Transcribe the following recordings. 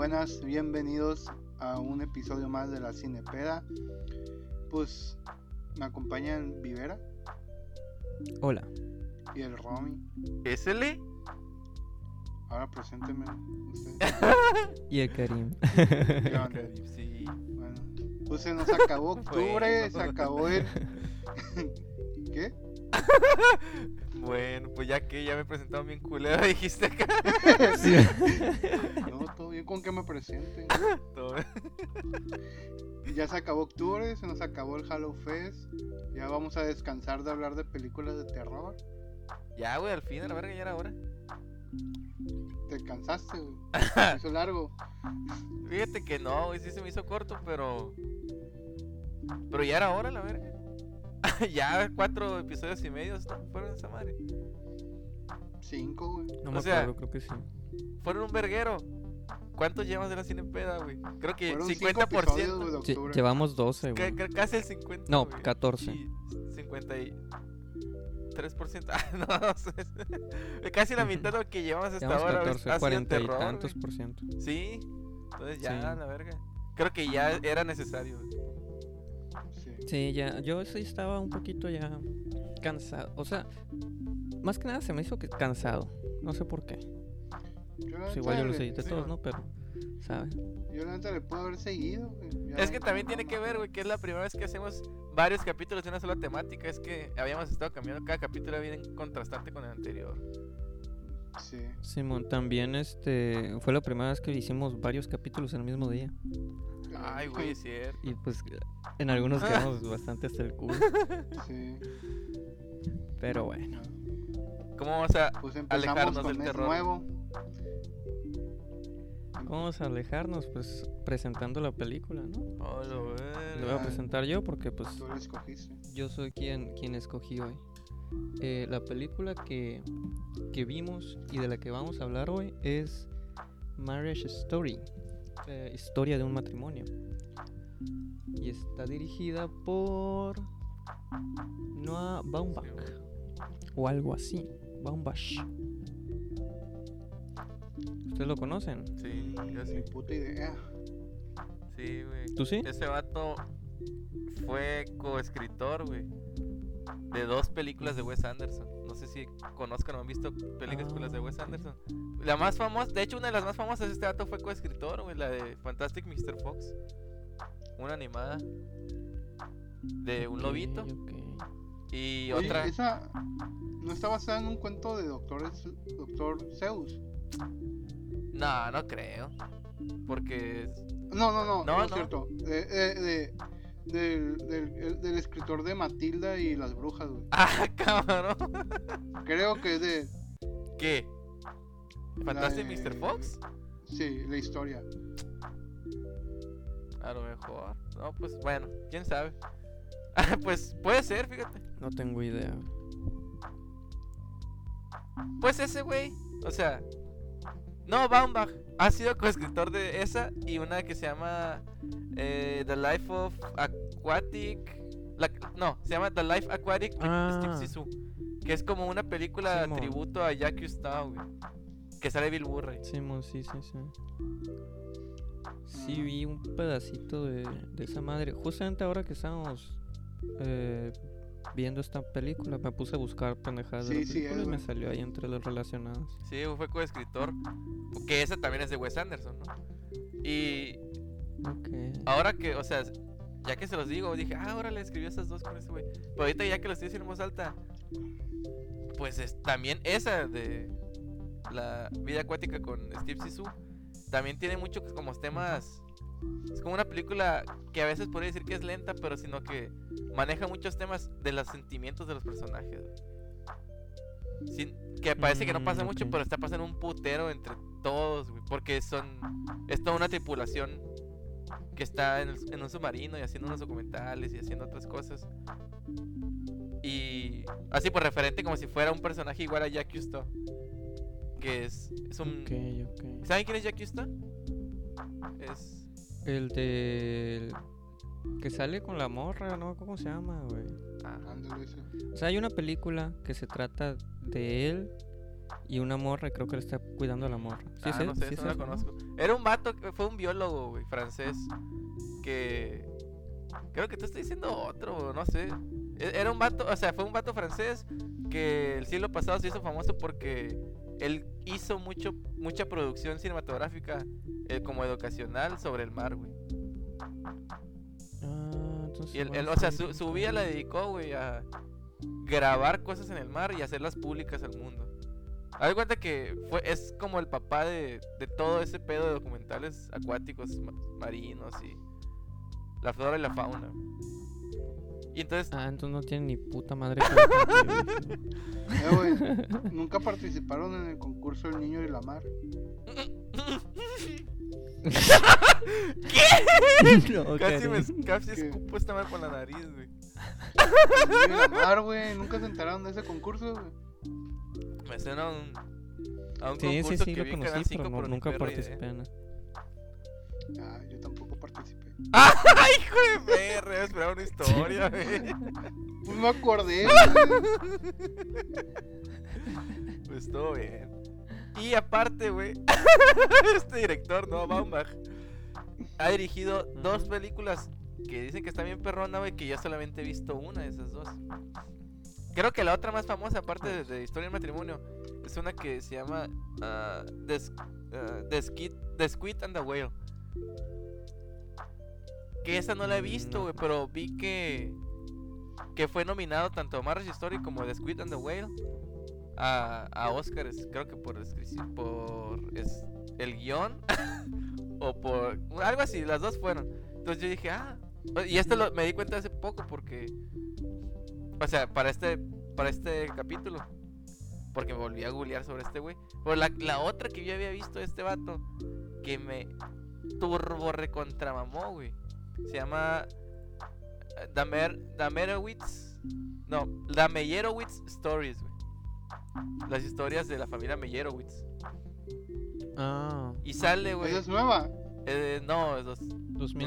Buenas, bienvenidos a un episodio más de la Cinepeda. Pues me acompañan Vivera Hola. y el Romy. ¿Sl? Ahora presénteme usted. Y el Karim. ¿Qué onda? Sí. Bueno, pues se nos acabó octubre, Bueno. se acabó el. ¿Qué? Bueno, pues ya que ya me presentaron bien culero, dijiste acá. Sí. No, todo bien con que me presenten. Todo. Ya se acabó octubre, se nos acabó el Halo Fest. Ya vamos a descansar de hablar de películas de terror. Ya, güey, al fin, a la verga, ya era hora. Te cansaste, güey. Se hizo largo. Fíjate que no, güey, sí se me hizo corto, pero. Pero ya era hora, la verga. ya cuatro episodios y medio ¿no? fueron esa madre. Cinco, güey. No O me sea, acuerdo, creo que sí. Fueron un verguero. ¿Cuántos llevas de la cinepeda, güey? Creo que Fueron cinco episodios, 50%. güey, de Sí, llevamos 12, ca- güey. ca- casi el 50. No, güey. 14. Sí, 53%. Ah, no, no sé. Casi la mitad de lo que llevamos hasta Llevamos ahora. 14, ha sido 40 y terror, tantos güey. por ciento. Sí. Entonces ya, Sí. la verga. Creo que ya era necesario. güey. Sí. Ya, yo sí estaba un poquito ya cansado. O sea, más que nada se me hizo que cansado. No sé por qué. Yo Pues igual yo los edité todos. ¿no? Pero, ¿sabes? Yo la neta le puedo haber seguido, güey. Ya- Es que también tiene que ver, güey, que es la primera vez que hacemos varios capítulos de una sola temática. Es que habíamos estado cambiando cada capítulo bien contrastante con el anterior. Sí. Simón, también este fue la primera vez que hicimos varios capítulos en el mismo día. Ay, güey, es cierto. Y pues en algunos quedamos bastante hasta el culo. Sí. Pero bueno. ¿Cómo vamos a Pues empezamos Alejarnos del terror. nuevo. ¿Cómo vamos a alejarnos? Pues presentando la película, ¿no? Oh, lo Lo voy a presentar yo porque pues Tú la escogiste. yo soy quien, quien escogí hoy. Eh, la película que, que vimos y de la que vamos a hablar hoy es Marriage Story, eh, historia de un matrimonio. Y está dirigida por Noah Baumbach o algo así, Baumbach. ¿Ustedes lo conocen? Sí, yo sí. Puta idea. Sí, güey. ¿Tú sí? Ese vato fue coescritor, güey. De dos películas de Wes Anderson. No sé si conozcan o han visto películas de Wes Ah. Anderson. La más famosa, de hecho, una de las más famosas de este vato fue coescritor, güey. La de Fantastic Mr. Fox. Una animada. De un lobito. Y Oye, otra. esa no está basada en un cuento de Doctor, Doctor Zeus. No, no creo. Porque. es- No, no, no, no, No, es no. cierto. De- del, del- el- del escritor de Matilda y las brujas, güey. ¡Ah, cabrón! Creo que es de. ¿Qué? ¿Fantastic de- Mr. Fox? Sí, la historia. A lo mejor. No, pues bueno, quién sabe. Ah, pues puede ser, fíjate. No tengo idea. Pues ese güey, o sea, no, Baumbach ha sido coescritor de esa y una que se llama eh, The Life of Aquatic. la- no, se llama The Life Aquatic Ah. Steve Zissou, que es como una película Simón. tributo a Jacques Cousteau, güey, que sale Bill Murray. Simón, sí, sí, sí. Sí, vi un pedacito de, de esa madre. Justamente ahora que estábamos eh, viendo esta película, me puse a buscar pendejadas de Sí, la sí, película es, y me güey. salió ahí entre las relacionadas. Sí, fue coescritor, que esa también es de Wes Anderson, ¿no? Y Ok. ahora que, o sea, ya que se los digo, dije, ah, ahora le escribió esas dos con ese güey. Pero ahorita ya que lo estoy diciendo en voz alta, pues es, también esa de la vida acuática con Steve Zissou, también tiene mucho como temas. Es como una película que a veces podría decir que es lenta, pero sino que maneja muchos temas de los sentimientos de los personajes. Sin- que parece que no pasa Mm, mucho, pero está pasando un putero entre todos, güey, porque son es toda una tripulación que está en, el- en un submarino y haciendo unos documentales y haciendo otras cosas. Y así por referente como si fuera un personaje igual a Jack Cousteau. Que es, es un... ¿Saben quién es Jack Cousteau? Es... El de. Que sale con la morra, ¿no? ¿Cómo se llama, güey? ah. O sea, hay una película que se trata de él Y una morra, creo que le está cuidando a la morra. ¿Sí ah, es él? no sé, ¿Sí eso es no lo conozco. Era un vato, que fue un biólogo, güey, francés. Que. Creo que te estoy diciendo otro, no sé. E- Era un vato, o sea, fue un vato francés que el siglo pasado se hizo famoso porque él hizo mucho, mucha producción cinematográfica eh, como educacional sobre el mar, güey. Ah, entonces Y él, él, o sea, su, su vida la dedicó, güey, a grabar cosas en el mar y hacerlas públicas al mundo. Haz cuenta que fue, es como el papá de, de todo ese pedo de documentales acuáticos, ma- marinos y la flora y la fauna. Y entonces, Ah, entonces no tiene ni puta madre que con. Eh, güey, nunca participaron en el concurso El Niño y la Mar. No, casi, me, casi ¿Qué? escupo esta madre por la nariz, güey. El Niño y la Mar, güey. Nunca se enteraron de ese concurso, güey. Me suena a un, a un Sí, sí, concurso sí, que lo conocí, Canal 5 pero no- nunca idea. participé. Ah, yo tampoco participé. ¡Ay, hijo de perra! Iba a esperar una historia, güey. Pues me acordé. Pues todo bien. Y aparte, güey, este director, no, Baumbach, ha dirigido dos películas que dicen que está bien perrona, güey, que yo solamente he visto una de esas dos. Creo que la otra más famosa, aparte de, de Historia del Matrimonio, es una que se llama ah, The, S- ah, The Squid, The Squid and the Whale. Que esa no la he visto, güey, pero vi que que fue nominado tanto a Marriage Story como The Squid and the Whale a, a Oscars, creo que por por es- el guion o por algo así, las dos fueron. Entonces yo dije, ah, y esto lo- me di cuenta hace poco porque o sea, para este para este capítulo porque me volví a googlear sobre este güey. Pero la, la otra que yo había visto de este vato que me turbo recontramamó, güey. Se llama eh, Damer, Damerowitz. No, la Meyerowitz Stories, güey. Las historias de la familia Meyerowitz. Ah, Y sale, güey. Esa es nueva. eh, no, es dos, 2005.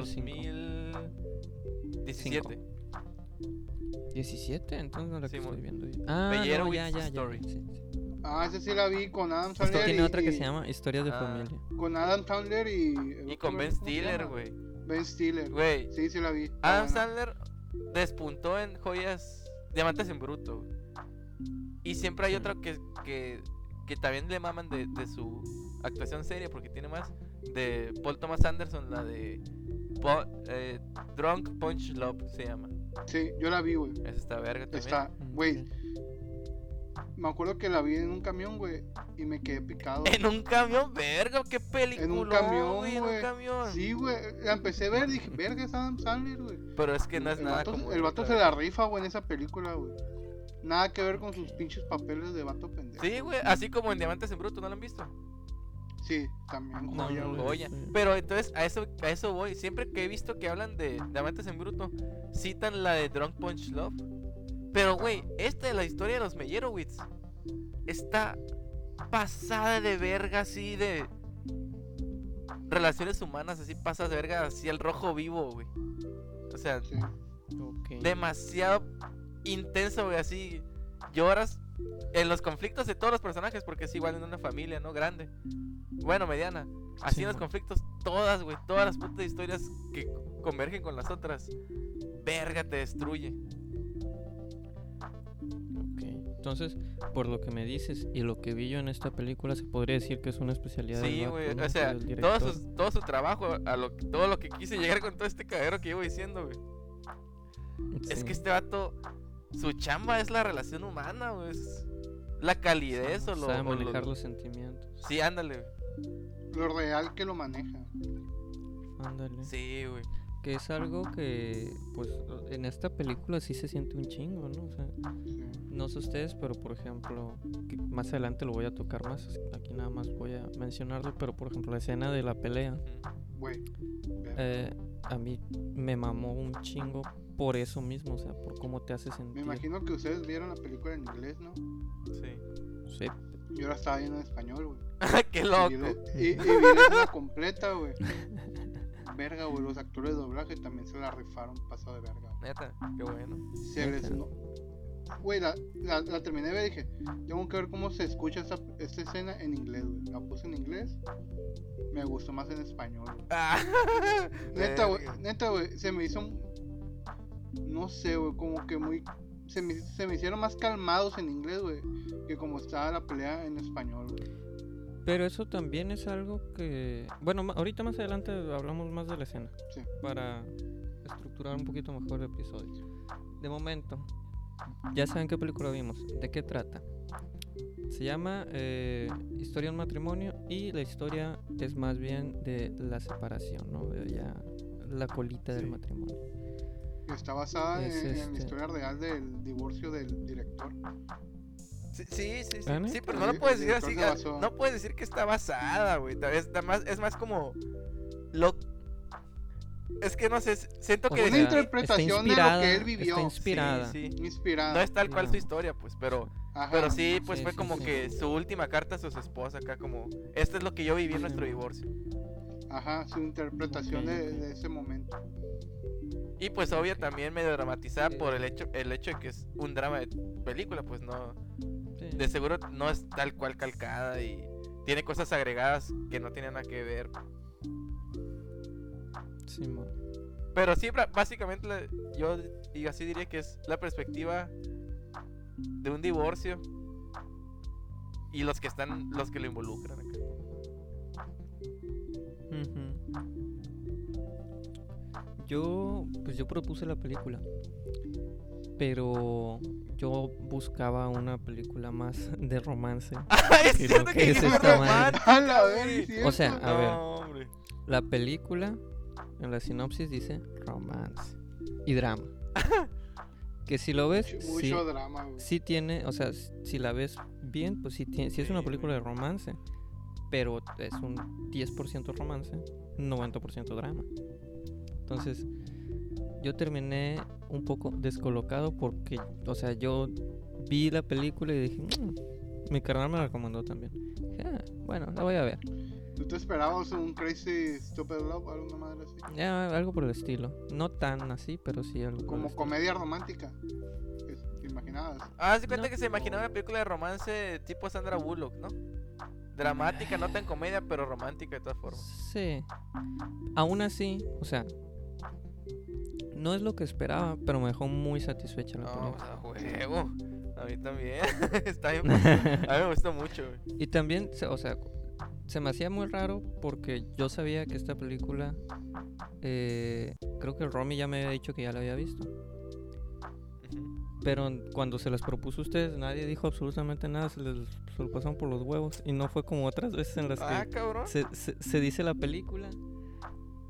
2017. 17, entonces no la que estoy viendo. yo. Ah, no, ya, ya, ya. Sí, sí. Ah, esa sí la vi con Adam Esto Sandler. tiene y- otra que y- se llama Historias de Ah. Familia. Con Adam Sandler y. Y con Ben ¿cómo se Stiller, güey. Ben Stiller. Güey, Sí, sí la vi. Adam buena. Sandler despuntó en joyas, diamantes en bruto. Y siempre hay Sí. otra que, que, que también le maman de, de su actuación seria, porque tiene más. De Paul Thomas Anderson, la de Po- eh, Drunk Punch Love se llama. Sí, yo la vi, güey. Esa está verga también. Está, güey. Me acuerdo que la vi en un camión, güey. Y me quedé picado. En un camión, verga, qué película. camión, güey, En un güey. camión. Sí, güey. La empecé a ver y dije, verga, es Adam Sandler, güey. Pero es que no es el nada vato, como. el vato se la rifa, güey, en esa película, güey. Nada que ver con sus pinches papeles de vato pendejo. Sí, güey, así como en Diamantes en Bruto, ¿no lo han visto? Sí, también No, joya, no, no. Joya. Pero entonces a eso, a eso voy. Siempre que he visto que hablan de Diamantes en Bruto, citan la de Drunk Punch Love. Pero, güey, esta de la historia de los Meyerowitz está pasada de verga, así de relaciones humanas, así pasas de verga, así al rojo vivo, güey. O sea, Sí. Demasiado intenso, güey, así lloras en los conflictos de todos los personajes, porque es igual en una familia, ¿no? Grande. Bueno, mediana. Así Sí, en los conflictos, todas, güey, todas las putas historias que convergen con las otras. Verga, te destruye. Entonces, por lo que me dices y lo que vi yo en esta película, se podría decir que es una especialidad Sí, güey, ¿no? o sea, todo su, todo su trabajo, a lo, todo lo que quise llegar con todo este cagadero que llevo diciendo, güey. Es que este vato, su chamba es la relación humana, güey. Es la calidez o lo... Sabe o lo- manejar los sentimientos. Sí, ándale. Lo real que lo maneja. Ándale. Sí, güey. Que es algo que, pues, en esta película sí se siente un chingo, ¿no? O sea, no sé ustedes, pero por ejemplo, que más adelante lo voy a tocar más. Aquí nada más voy a mencionarlo, pero por ejemplo, la escena de la pelea, eh, a mí me mamó un chingo por eso mismo, o sea, por cómo te hace Me sentir. imagino que ustedes vieron la película en inglés, ¿no? Sí. Sí, Yo la estaba viendo en español, güey. Qué loco. y, y vi la completa, güey. Verga, güey. Los actores de doblaje también se la rifaron pasado de verga. güey. Neta, qué bueno. Se les, Neta. güey, la, la, la terminé de ver y dije, tengo que ver cómo se escucha esta, esta escena en inglés, güey. La puse en inglés, me gustó más en español. güey. Ah, Neta, güey, neta, güey, se me hizo, un- no sé, güey, como que muy, se me, se me hicieron más calmados en inglés, güey, que como estaba la pelea en español, güey. Pero eso también es algo que... Bueno, ahorita más adelante hablamos más de la escena. Sí. Para estructurar un poquito mejor el episodio. De momento, ya saben qué película vimos. ¿De qué trata? Se llama eh, Historia de un matrimonio y la historia es más bien de la separación, ¿no? De ya la colita del Sí. matrimonio. Está basada Es en, en la este- historia real del divorcio del director. Sí, sí, sí, sí, pero no lo puedes decir así. No puedes decir que está basada, güey. Es, es más como. Lo... Es que no sé, siento O que. Una sea, decir- interpretación de lo que él vivió. Está inspirada. Sí, sí. Inspirada. No es tal cual su historia, pues, pero. Ajá. Pero sí, pues Sí, fue sí, como sí. que su última carta a su esposa acá, como. Esto es lo que yo viví en nuestro divorcio. Ajá, su interpretación de, de ese momento. Y pues obvio también medio dramatizada Sí. por el hecho, el hecho de que es un drama de película, pues no. Sí. De seguro no es tal cual calcada y tiene cosas agregadas que no tienen nada que ver. Simón. Pero sí, básicamente yo y así diría que es la perspectiva de un divorcio y los que están, los que lo involucran. acá. Ujú. Yo, pues yo propuse la película, pero yo buscaba una película más de romance. es Y lo cierto que que es esta A la sí, O sea, a ver. No, hombre. La película, en la sinopsis dice romance y drama. que si lo ves, Mucho, sí, mucho drama, güey. sí tiene, o sea, si la ves bien, pues sí, tiene, sí es una película de romance, pero es un 10% romance, 90% drama. Entonces, yo terminé un poco descolocado porque, o sea, yo vi la película y dije, "Mm", mi carnal me la recomendó también. Dije, "Ah, bueno, la voy a ver. ¿Tú te esperabas un Crazy Stupid Love, alguna madre así? Ya, algo por el estilo. No tan así, pero sí algo por el Como estilo. comedia romántica. ¿Te imaginabas? Ah, se cuenta No. que se imaginaba una película de romance tipo Sandra Bullock, ¿no? Dramática, no tan comedia, pero romántica de todas formas. Sí. Aún así, o sea, no es lo que esperaba, pero me dejó muy satisfecha la No, película. o sea, huevo. A mí también. Está bien. A mí me gustó mucho, güey. Y también, se- o sea, se me hacía muy raro porque yo sabía que esta película, eh, creo que Romy ya me había dicho que ya la había visto. Pero cuando se las propuso a ustedes, nadie dijo absolutamente nada, se les se lo pasaron por los huevos. Y no fue como otras veces en las Ah, que se- se dice la película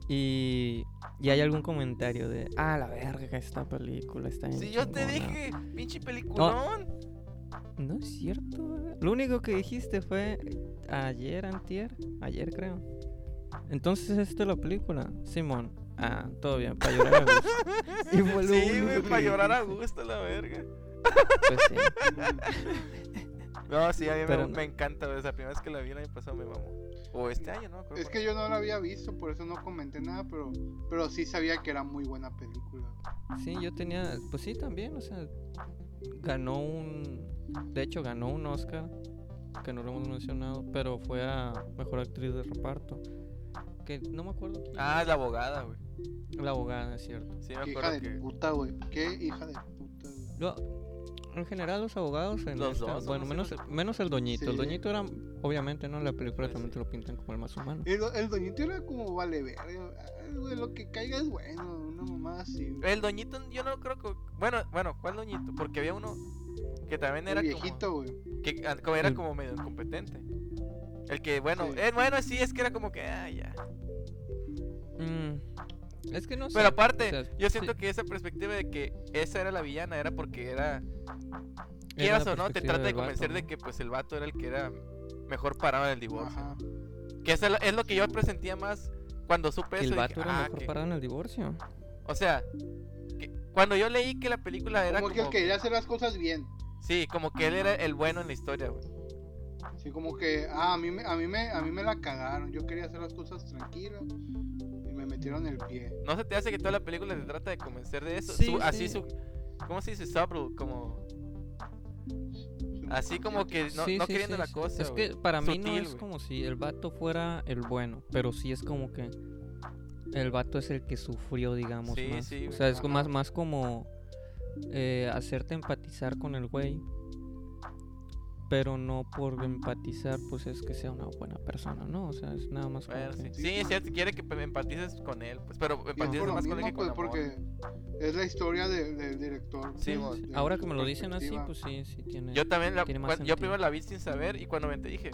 y, y hay algún comentario de, ah, la verga, esta película está bien Si yo te chingona". dije, pinche peliculón. No es cierto. Lo único que dijiste fue ayer, antier, ayer creo. Entonces, ¿esta es la película? Simón. Ah, todo bien, para llorar a gusto. Sí, güey, para llorar a gusto, la verga. Pues sí. No, sí, a mí me- Pero me, no. encanta. La primera vez que la vi el año pasado me mamó. O este año, no me acuerdo. Es que yo no la había visto, por eso no comenté nada, pero, pero sí sabía que era muy buena película. Sí, yo tenía, pues sí, también, o sea, ganó un, de hecho ganó un Oscar, que no lo hemos mencionado, pero fue a Mejor Actriz de Reparto, que no me acuerdo quién. Ah, es la abogada, güey. La abogada, es cierto. Sí, me Qué hija acuerdo de que. puta, güey. Qué hija de puta, güey. Lo- en general los abogados en Los esta- dos, bueno, ¿no? menos, el- menos el doñito. El doñito era, obviamente, ¿no? En la película Pues también sí. te lo pintan como el más humano. El, el doñito era como vale verga. Güey, lo que caiga es bueno, una mamá así. El doñito, yo no creo que. Bueno, bueno, ¿cuál doñito? Porque había uno que también El era viejito, como. güey. Que ah, como era El- como medio incompetente. El que, bueno, Sí. eh, bueno, sí, es que era como que, ah, ya. Mm, es que no sé. Pero aparte, o sea, yo sí, siento que esa perspectiva de que esa era la villana era porque era quieras o no, te trata de vato, convencer de que pues el vato era el que era mejor parado en el divorcio. Ajá. Que eso es lo- es lo que yo presentía más cuando supe Que eso. el dije, vato era "Ah, mejor que-". parado en el divorcio. O sea, que cuando yo leí que la película era Como como, que él quería hacer las cosas bien. sí, como que él era el bueno en la historia, güey. Sí, como que, ah, a mí, me, a, mí me, a mí me la cagaron. Yo quería hacer las cosas tranquilas y me metieron el pie. ¿No se te hace que toda la película se trata de convencer de eso? Sí, Su- así sí. su ¿Cómo se dice? Subtle, como Así como que no, Sí, no sí, queriendo sí, la cosa. Es que para mí no es como si el vato fuera el bueno, pero sí es como que el vato es el que sufrió, digamos. Sí, más. sí, o sea, es más, más como eh, hacerte empatizar con el güey. Pero no por empatizar, pues es que sea una buena persona, ¿no? O sea, es nada más como Bueno, sí. que- Sí, es cierto, quiere que empatices con él, pues, pero Y es empatizas por lo más con él que con pues, porque es la historia de- del director. Sí, de Ahora que me lo dicen así, pues sí, sí tiene. Yo también, la, tiene más yo primero la vi sin saber y cuando me enteré dije,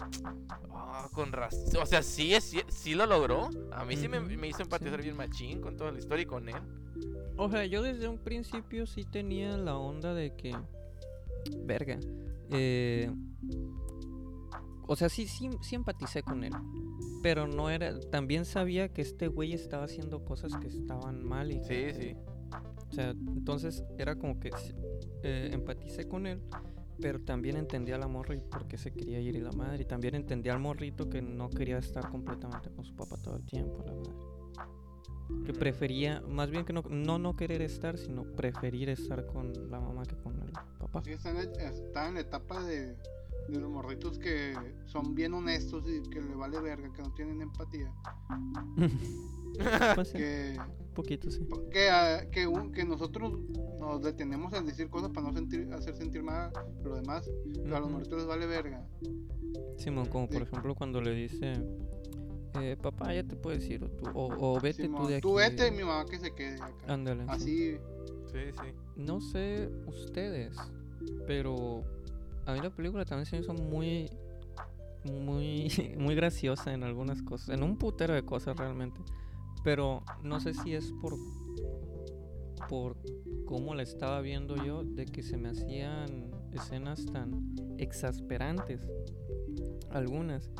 ah, con razón. O sea, sí, es, sí, sí lo logró. A mí sí me, me hizo empatizar sí. bien machín con toda la historia y con él. O sea, yo desde un principio sí tenía la onda de que. Verga. Eh, o sea, sí, sí, sí empaticé con él. Pero no era. También sabía que este güey estaba haciendo cosas que estaban mal y Sí, que- sí. O sea, entonces era como que eh, empaticé con él. Pero también entendía a la morra y por qué se quería ir y la madre. Y también entendía al morrito que no quería estar completamente con su papá todo el tiempo, la madre. Que prefería, más bien que no, no no querer estar, sino preferir estar con la mamá que con el papá. Sí, está en, la- está en la etapa de, de los morritos que son bien honestos y que le vale verga, que no tienen empatía. Pues sí, Que, un poquito sí. que, ah, que, un- que nosotros nos detenemos en decir cosas para no sentir, hacer sentir mal a los demás, pero a los morritos les vale verga. Simón, como por Sí. ejemplo cuando le dice, eh, papá, ya te puedes ir, o, tú, o, o vete Simón, tú de aquí. tú vete y mi mamá que se quede acá. Ándale. sí. Así, Sí, sí. No sé ustedes, pero a mí la película también se me hizo muy, muy, muy graciosa en algunas cosas, en un putero de cosas realmente. Pero no sé si es por, por cómo la estaba viendo yo, de que se me hacían escenas tan exasperantes, algunas,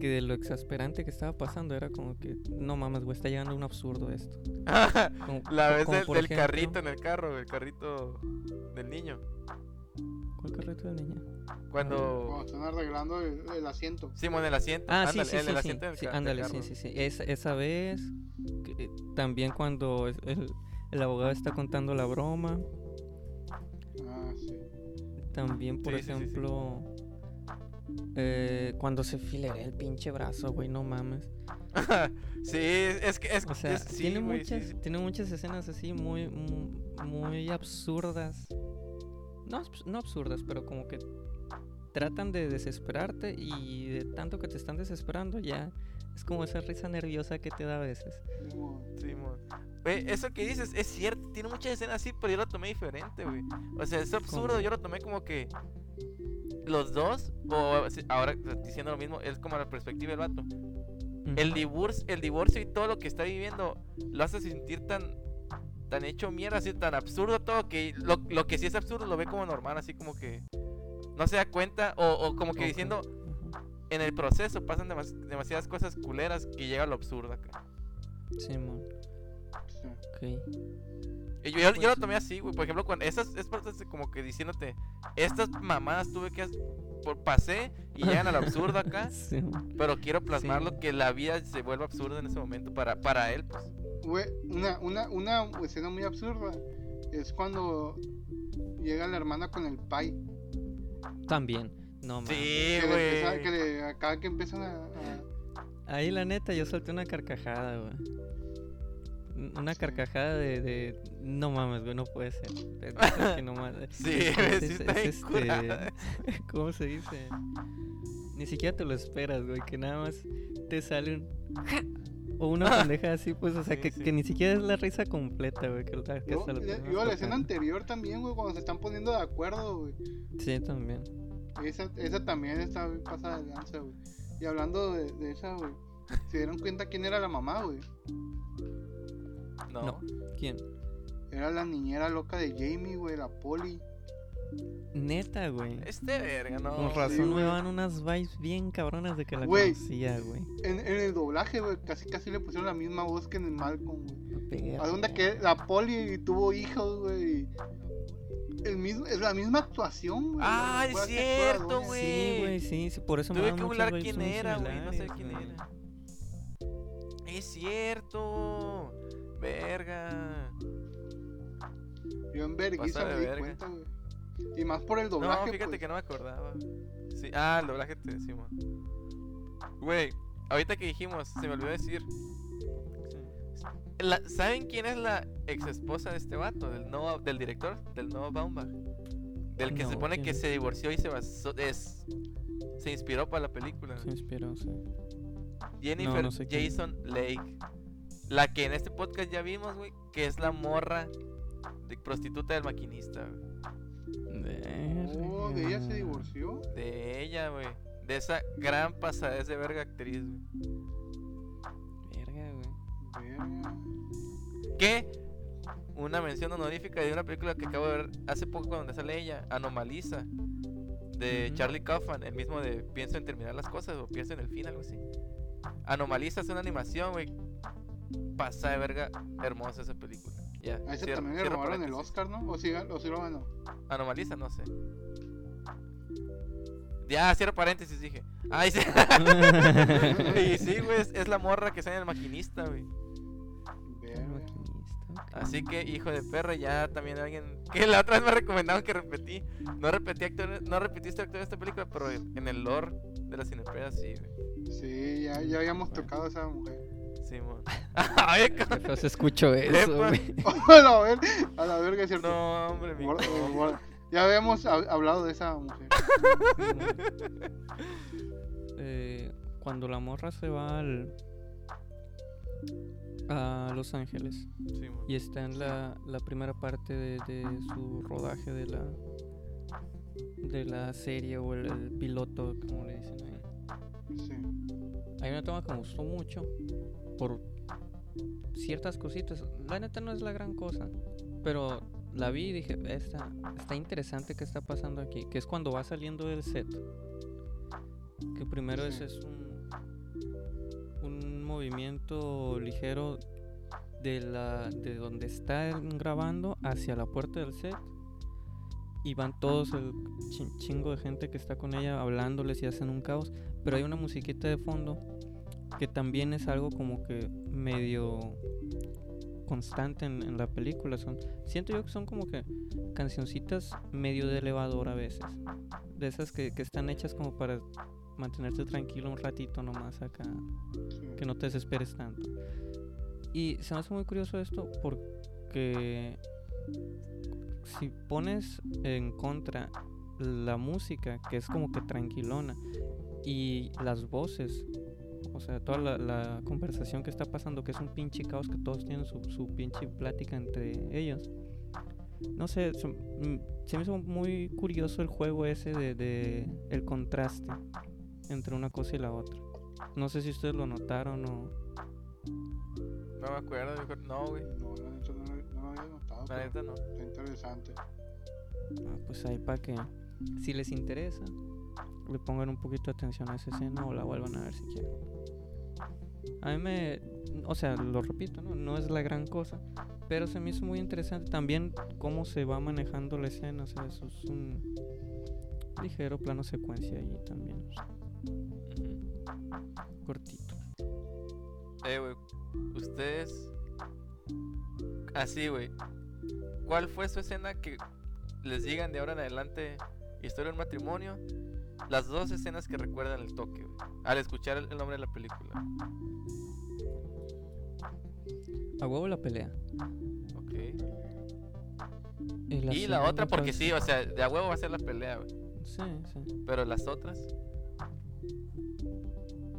que de lo exasperante que estaba pasando era como que, no mames, güey, está llegando a un absurdo esto. Como- la vez como del, del carrito en el carro, el carrito del niño. ¿Cuál carrito de niña? Cuando. cuando están arreglando el, el asiento. Simón, el asiento. Ah, sí, ándale, sí, el, sí, el sí, asiento del sí, del ándale, sí, sí, sí. Esa, esa vez, que, eh, también cuando el, el abogado está contando la broma, Ah, sí. también, por Sí, sí, sí, sí. ejemplo, eh, cuando se filera el pinche brazo, güey, no mames. sí, es que. Es, O sea, es- sí, tiene, sí, muchas, sí. tiene muchas escenas así muy, mu- muy, absurdas. No, no absurdas, pero como que tratan de desesperarte y de tanto que te están desesperando ya es como esa risa nerviosa que te da a veces. Simón. Simón. Güey, eso que dices es cierto, tiene muchas escenas así, pero yo lo tomé diferente, güey. O sea, es absurdo, ¿Cómo? yo lo tomé como que los dos, o si- ahora diciendo lo mismo, es como la perspectiva del vato. El divorcio, el divorcio y todo lo que está viviendo lo hace sentir tan tan hecho mierda, así tan absurdo todo que lo, lo que sí es absurdo lo ve como normal, así como que no se da cuenta o, o como que diciendo en el proceso pasan demas- demasiadas cosas culeras que llega a lo absurdo acá. Sí. ok. Y yo, yo- yo Pues lo tomé así, güey. Por ejemplo, cuando esas es partes de como que diciéndote, estas mamadas tuve que por pasé y llegan al absurdo acá, pero quiero plasmarlo Sí. que la vida se vuelva absurda en ese momento para, para él, pues. Güey, una, una, una escena muy absurda es cuando llega la hermana con el pai. También, no mames. Sí, que, que güey. le- acá que empiezan a, a- Ahí la neta yo solté una carcajada, güey. Una carcajada de, de... No mames, güey, no puede ser. Es- que no mames. Sí, Es- este. ¿Cómo se dice? Ni siquiera te lo esperas, güey, que nada más te sale un... "Ja", O una pendeja así, pues, o sea, Sí, que, sí. que ni siquiera es la risa completa, güey. Que, la- que Yo, hasta la yo la escena anterior también, güey, cuando se están poniendo de acuerdo, güey. Sí, también. Esa, esa también está bien pasada de lanza, güey. Y hablando de, de esa, güey. ¿Se dieron cuenta quién era la mamá, güey? No. No. ¿Quién? Era la niñera loca de Jamie, güey, la poli. Neta, güey. Este verga, no. Con sí, razón me güey. van unas vibes bien cabronas de que la Güey. conocía, güey. En, en el doblaje, güey, casi casi le pusieron la misma voz que en el Malcolm, güey. Verga. ¿A dónde que la poli tuvo hijos, güey? El mismo, es la misma actuación, güey. Ah, es cierto, güey. Sí, güey, sí, sí, por eso me Tuve dan que vibes quién era, güey. No sé quién era. Es cierto. Verga. Yo en de me di verga. cuenta, güey. Y más por el No, doblaje. fíjate pues. que no me acordaba. Sí. Ah, el doblaje te decimos. Güey, ahorita que dijimos, se me olvidó decir. La- ¿Saben quién es la ex esposa de este vato? Del, Noah, del director, del Noah Baumbach. Del que se No, supone ¿quién que es? se divorció y se basó. Es, se inspiró para la película. Se inspiró, sí. Jennifer no sé quién. Jason Lake. La que en este podcast ya vimos, güey. Que es la morra de prostituta del maquinista, güey. Oh, de ella se divorció. De ella, güey. De esa gran pasadez de verga actriz, güey. Verga, güey. Verga. Que una mención honorífica de una película que acabo de ver hace poco donde sale ella, Anomaliza, de. Charlie Kaufman, el mismo de Pienso en terminar las cosas o Pienso en el fin, algo así. Anomaliza es una animación, güey. Pasada de verga, hermosa esa película. Ya. A ese cierro- también le robaron el. Oscar, ¿no? O sí, o sí lo ganó. Anomaliza, no sé. Ya, cierro paréntesis, dije. Ay, sí. y sí, güey, es, es la morra que sale en el maquinista, güey. Así que, hijo de perra, ya también alguien. Que la otra vez me recomendaron que repetí. No repetí actor, no repetiste actor de esta película, pero en el lore de la cinepedia sí, güey. Sí, ya, ya habíamos Bueno. tocado a esa mujer. Qué ca- feo se escuchó eso, a ver, a la verga, es cierto. No, hombre, mi. Guarda- guarda. Ya habíamos hab- hablado de esa mujer. Eh, cuando la morra se va al a Los Ángeles y está en la, la primera parte de, de su rodaje de la de la serie o el, el piloto como le dicen ahí Sí. hay una toma que me gustó mucho por ciertas cositas la neta no es la gran cosa pero la vi y dije está, está interesante qué está pasando aquí que es cuando va saliendo del set que primero es, Sí. es un, un movimiento ligero de la de donde está él grabando hacia la puerta del set y van todos el chin- chingo de gente que está con ella hablándoles y hacen un caos pero hay una musiquita de fondo que también es algo como que medio constante en, la película son siento yo que son como que cancioncitas medio de elevador a veces de esas que, que están hechas como para mantenerte tranquilo un ratito nomás acá que no te desesperes tanto. Y se me hace muy curioso esto porque si pones en contra la música, que es como que tranquilona, y las voces, o sea, toda la, la conversación que está pasando, que es un pinche caos, que todos tienen su, su pinche plática entre ellos. No sé, se, se me hizo muy curioso el juego ese de, de el contraste entre una cosa y la otra. No sé si ustedes lo notaron o... No me acuerdo, yo creo- no, güey. No, la neta no, lo- no lo había notado. La neta no. Está interesante. Ah, pues ahí para que, si les interesa, le pongan un poquito de atención a esa escena o la vuelvan a ver si quieren. A mí me, o sea, lo repito, ¿no? No es la gran cosa, pero se me hizo muy interesante también cómo se va manejando la escena, o sea, eso es un ligero plano secuencia ahí también, o sea, Ujú. cortito. Eh, güey. Ustedes. Así, güey. ¿Cuál fue su escena que les digan de ahora en adelante historia de un matrimonio? Las dos escenas que recuerdan el toque, güey. Al escuchar el, nombre de la película. A huevo la pelea. Ok. Y la, y la otra, porque sí, o sea, de a huevo va a ser la pelea, güey. Sí, sí. Pero las otras.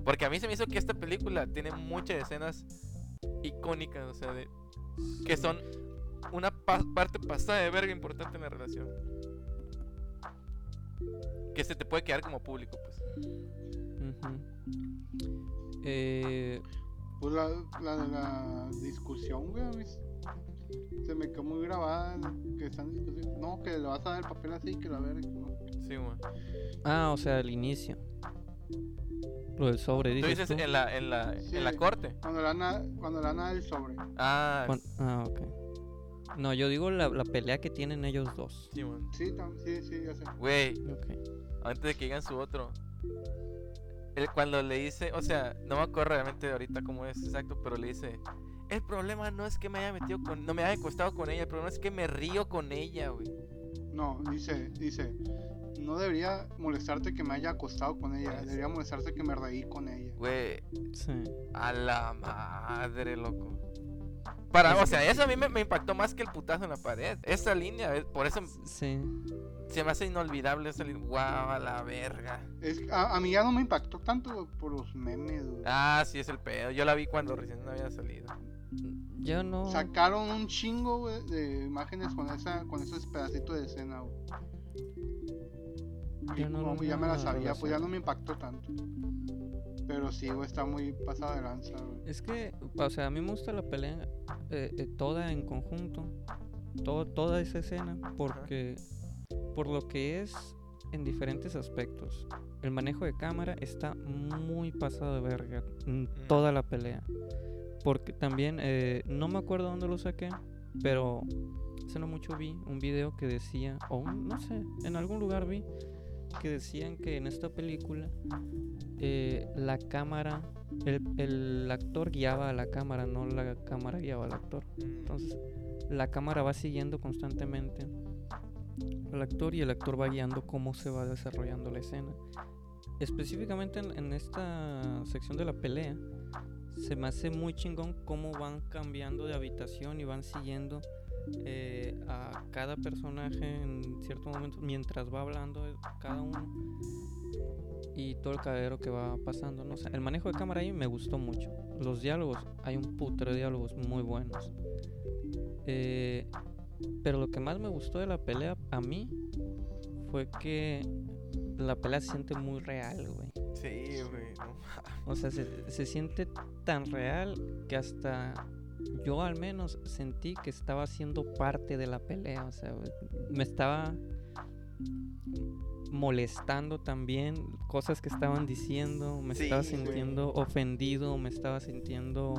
Porque a mí se me hizo que esta película tiene muchas escenas icónicas, o sea, de, que son una pa- parte pasada de verga importante en la relación. Que se te puede quedar como público, pues. Eh, Pues la, la de la discusión, güey, a mí s- se me quedó muy grabada que están discutiendo. No, que le vas a dar el papel así, que la verga. ¿no? Sí, güey. ah, o sea, al inicio. Lo del sobre, Tú dices dices tú? en la, en la, en la corte. Cuando le dan cuando le dan a el sobre. Ah, Ah, ok. No, yo digo la, la pelea que tienen ellos dos. sí. Sí, tam- sí, sí, ya sé. Güey, antes de que digan su otro. Él cuando le dice, o sea, no me acuerdo realmente ahorita cómo es exacto, pero le dice, el problema no es que me haya metido con, no me haya acostado con ella, el problema es que me río con ella, güey. No, dice, dice, no debería molestarte que me haya acostado con ella, debería molestarte que me reí con ella. Güey, Sí. a la madre, loco. Para, o sea, eso a mí me, me impactó más que el putazo en la pared. Esa línea, por eso Sí. se me hace inolvidable esa línea. Guau, a la verga. Es, a, a mí ya no me impactó tanto por los memes, güey. Ah, sí, es el pedo. Yo la vi cuando recién había salido. Yo no. Sacaron un chingo güey, de imágenes con esa con esos pedacitos de escena, güey. Yo no ya me la sabía, pues ya no me impactó tanto. Pero sí, güey, está muy pasada de lanza, güey. Es que, o sea, a mí me gusta la pelea eh, eh, toda en conjunto. todo- toda esa escena. Porque. Por lo que es en diferentes aspectos. El manejo de cámara está muy pasado de verga. En toda la pelea. Porque también. eh, no me acuerdo dónde lo saqué. Pero. Hace no mucho vi un video que decía. O no sé. En algún lugar vi. Que decían que en esta película. eh, la cámara el, el actor guiaba a la cámara, no la cámara guiaba al actor. Entonces, la cámara va siguiendo constantemente al actor y el actor va guiando cómo se va desarrollando la escena. Específicamente en, en esta sección de la pelea, se me hace muy chingón cómo van cambiando de habitación y van siguiendo eh, a cada personaje en cierto momento mientras va hablando cada uno y todo el cagadero que va pasando. ¿no? O el manejo de cámara ahí me gustó mucho. Los diálogos, hay un putero de diálogos muy buenos. Eh, pero lo que más me gustó de la pelea a mí fue que la pelea se siente muy real, güey. Sí, güey. no O sea, se, se siente tan real que hasta yo al menos sentí que estaba siendo parte de la pelea. O sea, me estaba molestando también cosas que estaban diciendo, me Sí, estaba güey. sintiendo ofendido, me estaba sintiendo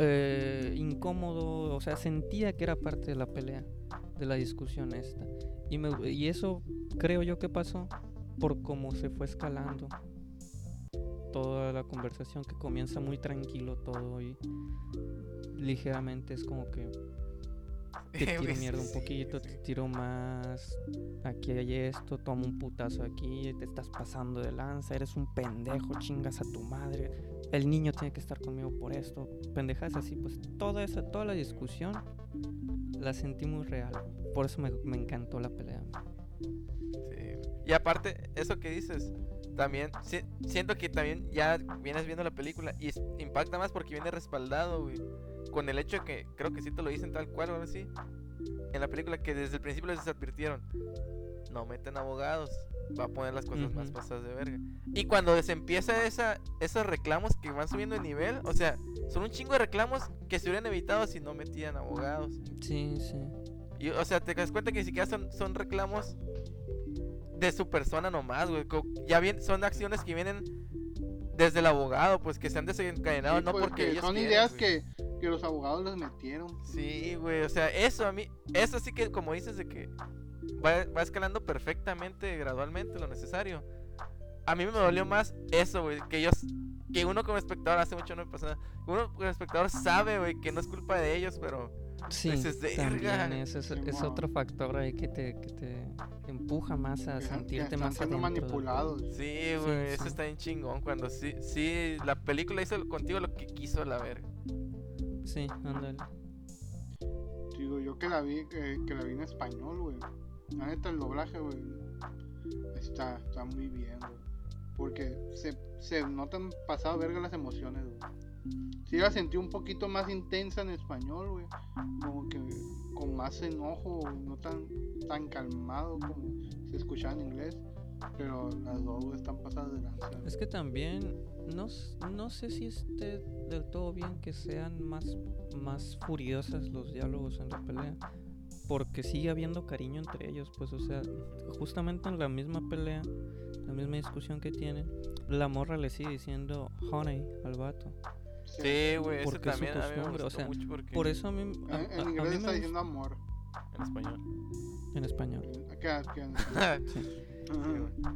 eh, incómodo, o sea, sentía que era parte de la pelea, de la discusión esta. Y, me- y eso creo yo que pasó por cómo se fue escalando. Toda la conversación que comienza muy tranquilo todo y ligeramente es como que te tiro Güey, mierda un poquito, te tiro más, aquí hay esto, toma un putazo aquí, te estás pasando de lanza, eres un pendejo, chingas a tu madre, el niño tiene que estar conmigo por esto, pendejas así, pues toda esa, toda la discusión la sentí muy real, por eso me, me encantó la pelea. Y aparte, eso que dices, también si- siento que también ya vienes viendo la película y impacta más porque viene respaldado, güey. Con el hecho de que creo que sí te lo dicen tal cual, ahora sí. En la película que desde el principio les advirtieron, no meten abogados, va a poner las cosas más pasadas de verga. Y cuando se empieza esa, esos reclamos que van subiendo de nivel, o sea, son un chingo de reclamos que se hubieran evitado si no metían abogados. Sí, sí. Y, o sea, te das cuenta que ni siquiera son, son reclamos de su persona nomás, güey. Ya bien, son acciones que vienen desde el abogado, pues que se han desencadenado, Sí, no pues, porque ellos son quieren, ideas que, que los abogados les metieron. Sí, güey, o sea, eso a mí, eso sí que como dices de que va, va escalando perfectamente, gradualmente, lo necesario. A mí me dolió más eso, güey, que ellos, que uno como espectador, hace mucho no me pasaba, uno como espectador sabe, güey, que no es culpa de ellos, pero Sí, Dices, también "Verga". es, es, es otro factor ahí que te, que te empuja más a que, que sentirte están más siendo adentro manipulados. Sí, güey, eso sí. está bien chingón. Cuando sí, sí, la película hizo contigo lo que quiso la verga. Sí, ándale. Digo, yo que la vi, que, que la vi en español, güey. La neta, el doblaje, güey, está, está muy bien, güey. Porque se, se notan pasado verga las emociones, güey. Sí la sentí un poquito más intensa en español, güey. Como que con más enojo, no tan, tan calmado como se escuchaba en inglés. Pero las dos, están pasadas de lanza. Es que también no, no sé si esté del todo bien que sean más, más furiosas los diálogos en la pelea. Porque sigue habiendo cariño entre ellos, pues, o sea, justamente en la misma pelea, la misma discusión que tienen, la morra le sigue diciendo honey al vato. Sí, güey, eso Porque es su también a mí me costumbre, o sea, mucho porque Por eso a mí, a- En, en a- a inglés mí está me diciendo amor. en español. en español. Acá, acá. Sí.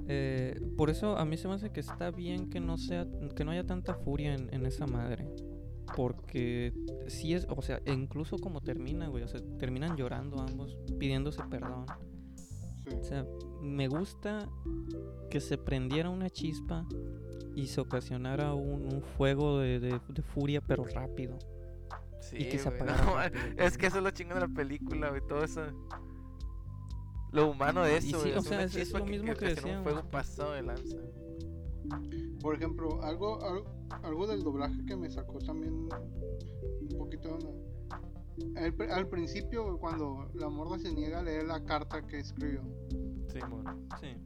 Eh, por eso a mí se me hace que está bien que no sea que no haya tanta furia en, en esa madre porque sí es, o sea, e incluso como termina, güey, o sea, terminan llorando ambos, pidiéndose perdón. Sí. O sea, me gusta que se prendiera una chispa y se ocasionara un, un fuego de, de- de furia, pero rápido. Sí, y que se güey, apagara no, rápido. es que eso es lo chingón de la película, güey, todo eso. Lo humano de Y eso, sí, güey. o es sea, es- lo mismo que ocasiona un decíamos. fuego pasado de lanza. Por ejemplo, algo, al- algo del doblaje que me sacó también un poquito de. Al, al principio, cuando la morra se niega a leer la carta que escribió, Sí, mon, Sí.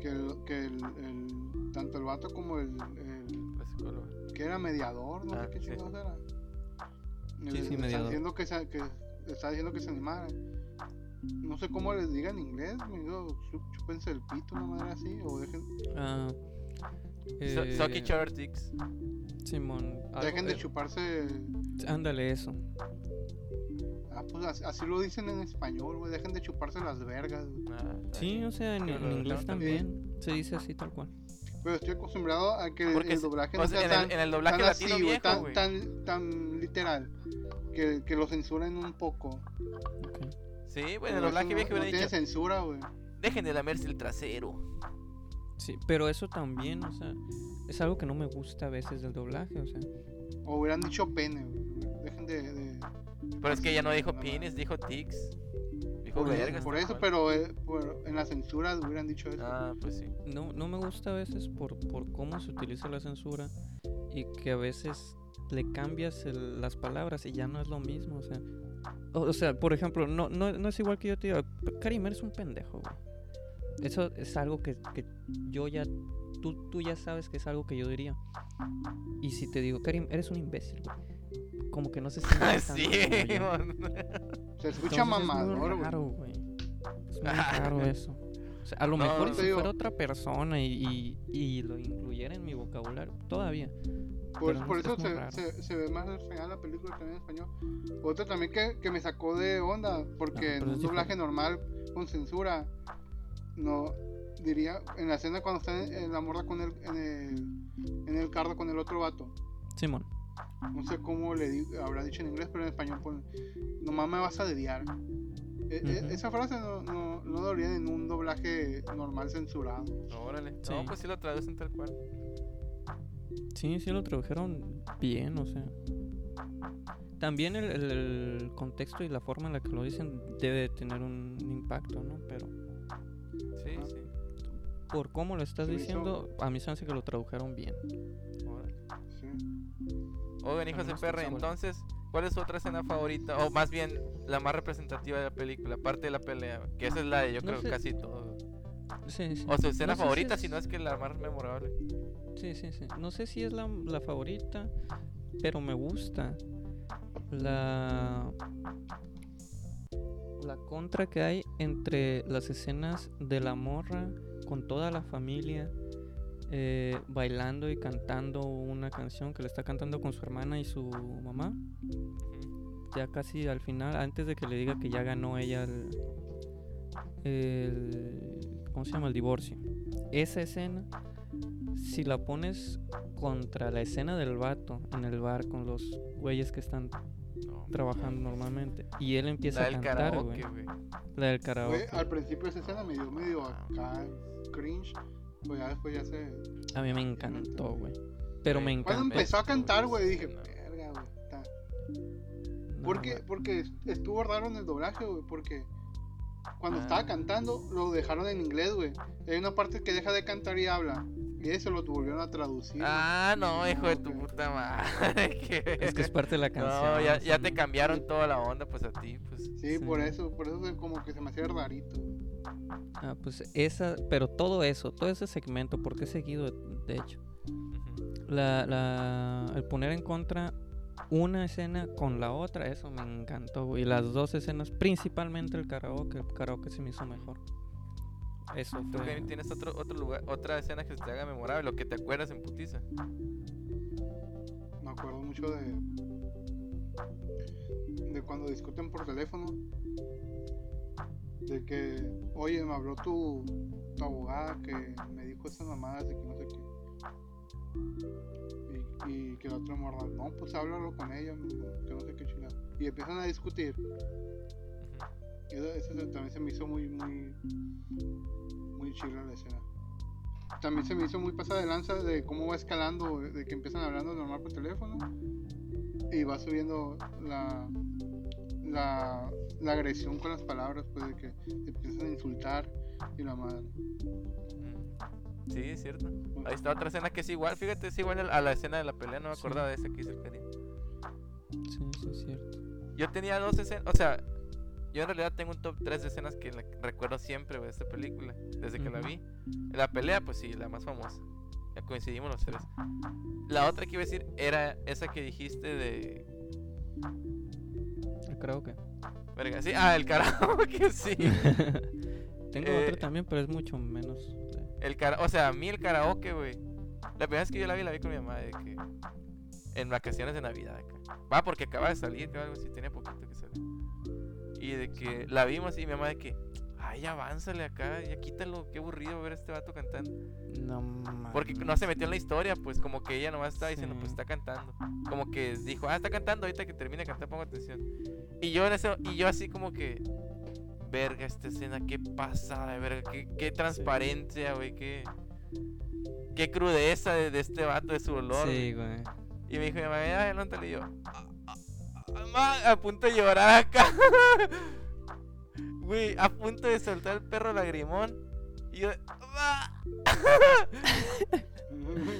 Que, el, que el, el- tanto el vato como el, que era mediador, no Ah, sé qué sí. chingados era. Sí, Le- sí, mediador. diciendo que se, que está diciendo que se animara. No sé cómo les diga en inglés, me digo, "Chu- chúpense el pito, una manera así, o dejen, Ah, eh, Suck each other dicks. Simón. dejen de eh, chuparse. Ándale, eso. Pues así, así lo dicen en español, güey, dejen de chuparse las vergas. güey. Ah, Sí, o sea, en, en inglés también se dice así tal cual. Pero estoy acostumbrado a que Porque el doblaje no sea, en, el, tan, en el doblaje tan latino así, güey, viejo, tan, tan, tan literal. Que, que lo censuren un poco. Ok. Sí, güey, en el doblaje no, viejo no hubiera tiene dicho, censura, güey. dejen de lamerse el trasero. Sí, pero eso también, o sea, es algo que no me gusta a veces del doblaje, o sea. O hubieran dicho pene, güey. Dejen de. de- Pero es que ya no dijo penis, dijo tics. Dijo por, vergas. por eso, pero eh, por- en la censura hubieran dicho eso. Ah, pues sí. No, no me gusta a veces por, por cómo se utiliza la censura y que a veces le cambias el- las palabras y ya no es lo mismo, o sea. O, o sea, por ejemplo, no, no, no es igual que yo te diga, Karim, eres un pendejo, güey. Eso es algo que, que yo ya, tú, tú ya sabes que es algo que yo diría. Y si te digo, Karim, eres un imbécil, güey. Como que no se siente tanto sí. Se escucha Entonces es mamador, muy güey. raro, güey. Es muy raro eso. O sea, a lo No, mejor no si digo. fuera otra persona y, y, y lo incluyera en mi vocabulario, todavía. Por, eso es se, se, se ve más real la película también en español. Otra también que, que me sacó de onda, porque Ah, en un es doblaje normal con censura, no diría, en la escena cuando está en, en la morra con el, en el, en el carro con el otro vato, Simón. No sé cómo le di- habrá dicho en inglés, pero en español pone, nomás me vas a dediar. E- e- Ujú. esa frase no, no, no debería en un doblaje normal censurado. Órale. Sí. No, pues sí lo traducen tal cual. Sí, sí lo tradujeron bien, o sea. También el, el- el contexto y la forma en la que lo dicen debe de tener un impacto, ¿no? Pero Sí, Ah. sí. por cómo lo estás diciendo, a mí se me hace que lo tradujeron bien. Oigan, hijos de perra, entonces, ¿cuál es su otra escena favorita? O más bien, la más representativa de la película, aparte de la pelea. Que esa es la de yo No creo sé. casi todo. Sí, sí. O su escena No sé si favorita, es- si no es que la más memorable. Sí, sí, sí. No sé si es la, la favorita, pero me gusta la la contra que hay entre las escenas de la morra con toda la familia eh, bailando y cantando una canción que le está cantando con su hermana y su mamá. Ya casi al final, antes de que le diga que ya ganó ella el, el ¿cómo se llama? el divorcio. Esa escena, si la pones contra la escena del vato en el bar con los güeyes que están No, trabajando normalmente y él empieza la a cantar, güey. La del karaoke. al principio esa escena me dio medio acá cringe, pues ya después ya se... A mí me encantó, güey. Pero me encantó. Cuando empezó a cantar, güey, dije, verga, güey, está... Porque, porque estuvo raro en el doblaje, güey, porque cuando Ah. estaba cantando lo dejaron en inglés, güey. Y Hay una parte que deja de cantar y habla. Y eso lo volvieron a traducir. Ah, no, hijo de tu puta madre. Es que es parte de la canción. No, ya, ya te cambiaron toda la onda, pues a ti, pues. Sí, por eso, por eso se- como que se me hacía rarito. Ah, pues esa, pero todo eso, todo ese segmento, porque he seguido, de hecho, la, la, el poner en contra una escena con la otra, eso me encantó. Y las dos escenas, principalmente el karaoke, el karaoke se me hizo mejor. Eso ¿Tú fue. Tienes otro, otro lugar, otra escena que se te haga memorable, lo que te acuerdas en putiza? Me acuerdo mucho de. de cuando discuten por teléfono. De que, oye, me habló tu, tu abogada que me dijo esas mamadas y que no sé qué. y que la otra morra, no, pues háblalo con ella, que no sé qué chingada. Y empiezan a discutir. Eso, eso también se me hizo muy, muy, muy chila la escena. También se me hizo muy pasada de lanza de cómo va escalando, de que empiezan hablando normal por teléfono y va subiendo la, la, la agresión con las palabras, pues de que empiezan a insultar y la madre. Sí, es cierto. Ahí está otra escena que es igual, fíjate, es igual a la escena de la pelea, no me Sí. acordaba de esa que hizo el. Sí, sí, es cierto. Yo tenía dos escenas, o sea, yo en realidad tengo un top 3 de escenas que recuerdo siempre de esta película, desde que la vi. La pelea, pues sí, la más famosa. Ya coincidimos los tres. La otra que iba a decir era esa que dijiste de. Creo que. Verga, sí, ah, el karaoke, sí. Tengo Eh, otra también, pero es mucho menos. El cara, o sea, a mí el karaoke, güey. La primera vez que yo la vi, la vi con mi mamá, de que. En vacaciones de Navidad, acá. Va, porque acaba de salir, creo, algo así, tenía poquito que salir. Y de que la vimos y mi mamá de que. Ay, avánzale acá, ya quítalo, qué aburrido ver a este vato cantando. No mames. Porque no se metió en la historia, pues como que ella nomás estaba diciendo, pues Sí. está cantando. Como que dijo, ah, está cantando, ahorita que termine de cantar pongo atención. Y yo en eso, y yo así como que, verga, esta escena, qué pasada, verga, qué, qué transparencia, güey, qué, qué crudeza de, de este vato, de su olor. Sí, güey. Y me dijo, mi mamá, ay, no te yo, "Ah, ah, ah, ma", a punto de llorar acá. Güey, a punto de soltar el perro lagrimón. Y yo.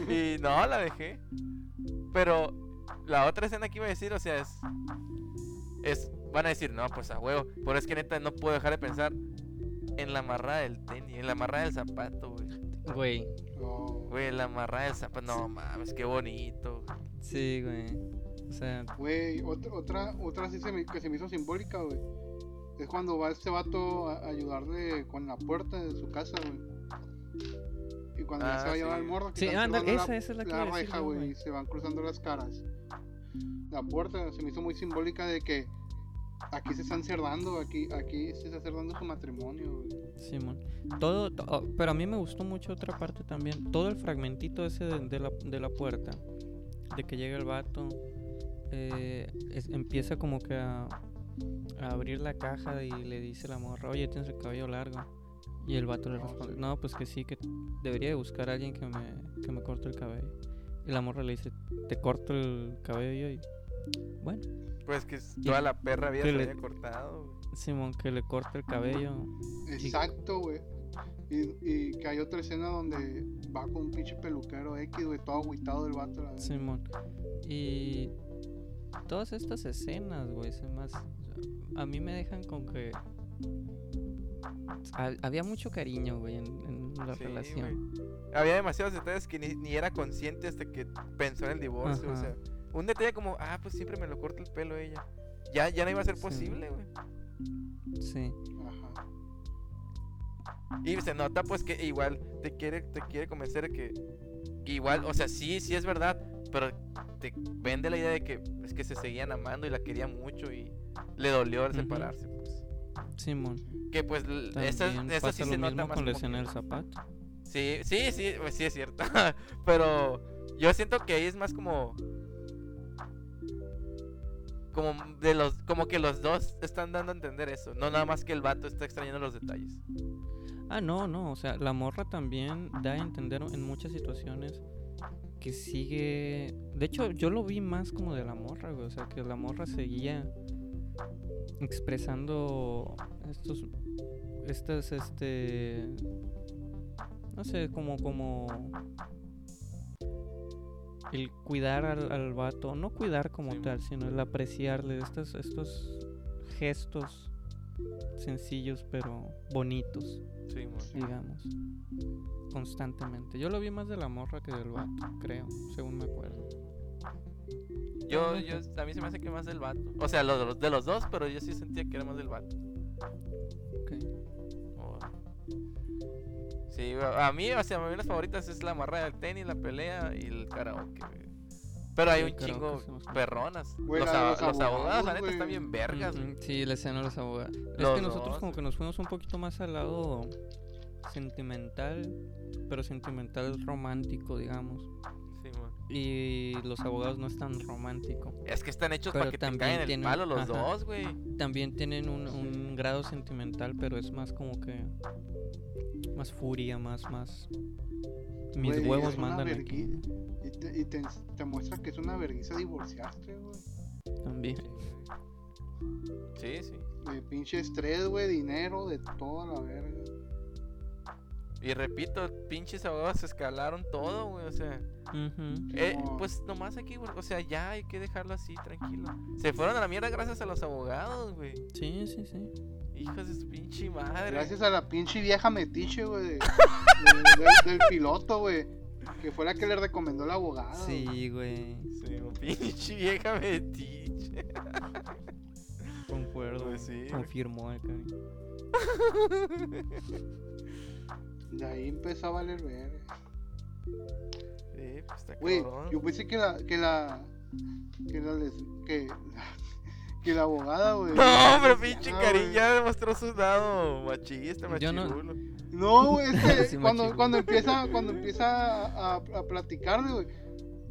Y no, la dejé. Pero la otra escena que iba a decir, o sea, es. Es. Van a decir, no, pues a huevo. Pero es que neta no puedo dejar de pensar en la amarrada del tenis, en la amarrada del zapato, güey. Güey. Güey, la amarrada del zapato. No mames, qué bonito. güey. Sí, güey. Sea, Güey, otra, otra, otra sí se me, que se me hizo simbólica, güey. Es cuando va este vato a ayudarle con la puerta de su casa, güey. Y cuando ya Ah, se va a llevar sí. el morro, que Sí, cruzando esa- esa es la la reja, güey, y se van cruzando las caras. La puerta se me hizo muy simbólica de que aquí se están cerrando, aquí, aquí se está cerrando su matrimonio, güey. Simón. Todo, to- oh, pero a mí me gustó mucho otra parte también. Todo el fragmentito ese de, de la, de la puerta. De que llega el vato. Eh, es- empieza como que a, a abrir la caja y le dice la morra, oye, tienes el cabello largo. Y el vato le responde, no, pues que sí, que debería de buscar a alguien que me, que me corte el cabello. Y la morra le dice, te corto el cabello y... Bueno, Pues que toda la perra se le- había cortado. Simón, que le corte el cabello. Exacto, güey. Y, y que hay otra escena donde va con un pinche peluquero X, güey, todo agüitado el vato. La. Simón. Y todas estas escenas, güey, se hace- a mí me dejan con que ha- había mucho cariño, güey, en, en la Sí, relación. Había demasiados detalles que ni, ni era consciente hasta que pensó en el divorcio. O sea, un detalle como, ah, pues siempre me lo corta el pelo ella. Ya, ya no iba a ser Sí. posible, güey. Sí, Ajá. Y se nota pues que igual te quiere, te quiere convencer de que, que igual, o sea, sí, sí es verdad, pero te vende la idea de que es que se seguían amando y la querían mucho y le dolió el Ujú. separarse, pues. Simón. Que pues esa, esa pasa sí lo se nota mismo más con como que- del zapato. Sí, sí, sí, pues sí es cierto. pero yo siento que ahí es más como como de los como que los dos están dando a entender eso, no nada más que el vato está extrañando los detalles. Ah, no, no, o sea, la morra también da a entender en muchas situaciones que sigue... De hecho, yo lo vi más como de la morra, güey, o sea, que la morra seguía expresando estos... Estas, este... No sé, como, como... El cuidar al, al vato, no cuidar como Sí. tal, sino el apreciarle estos, estos gestos sencillos pero bonitos Sí, digamos, constantemente. Yo lo vi más de la morra que del vato, creo, según me acuerdo. Yo, yo, a mí se me hace que más del vato. O sea, lo de los, de los dos, pero yo sí sentía que era más del vato. Ok. O- Sí, a a mí, o sea, a mí las favoritas es la marra del tenis, la pelea y el karaoke. Pero hay Sí, un chingo perronas. Los, abogados, abogados, la neta, están bien vergas. güey. Ujú, Sí, la escena de los abogados. es que nosotros dos, como que nos fuimos un poquito más al lado sentimental, pero sentimental romántico, digamos. Sí, mo. y los abogados no es tan romántico. Es que están hechos Pero para que te también el tienen- palo los ajá. dos, güey. También tienen un grado sentimental, pero es más como que más furia, más más mis Güey, huevos mandan vergui- aquí Y, te, y te, te muestra que es una vergüenza divorciarte, güey. también. Sí, sí. De pinche estrés, güey, dinero, de toda la verga. Y repito, pinches abogados escalaron todo, güey. O sea, Ujú. eh, pues nomás aquí, güey, o sea, ya hay que dejarlo así, tranquilo. Se fueron a la mierda gracias a los abogados, güey. Sí, sí, sí. Hijos de su pinche madre. Gracias a la pinche vieja metiche, güey, de- de- del- del piloto, güey. Que fue la que le recomendó el abogado. Sí, güey. Sí, pinche vieja metiche. Concuerdo. Pues sí, güey. Confirmó acá. De ahí empezó a valer verga. Pues está Güey, cabrón. yo pensé que la. que la. que la. les- que, que la abogada, güey. No, pero pinche. Karin ya demostró su lado machista, Yo no- machirulo. No, güey, es que Sí, cuando, cuando empieza, cuando empieza a, a, a platicarle, güey,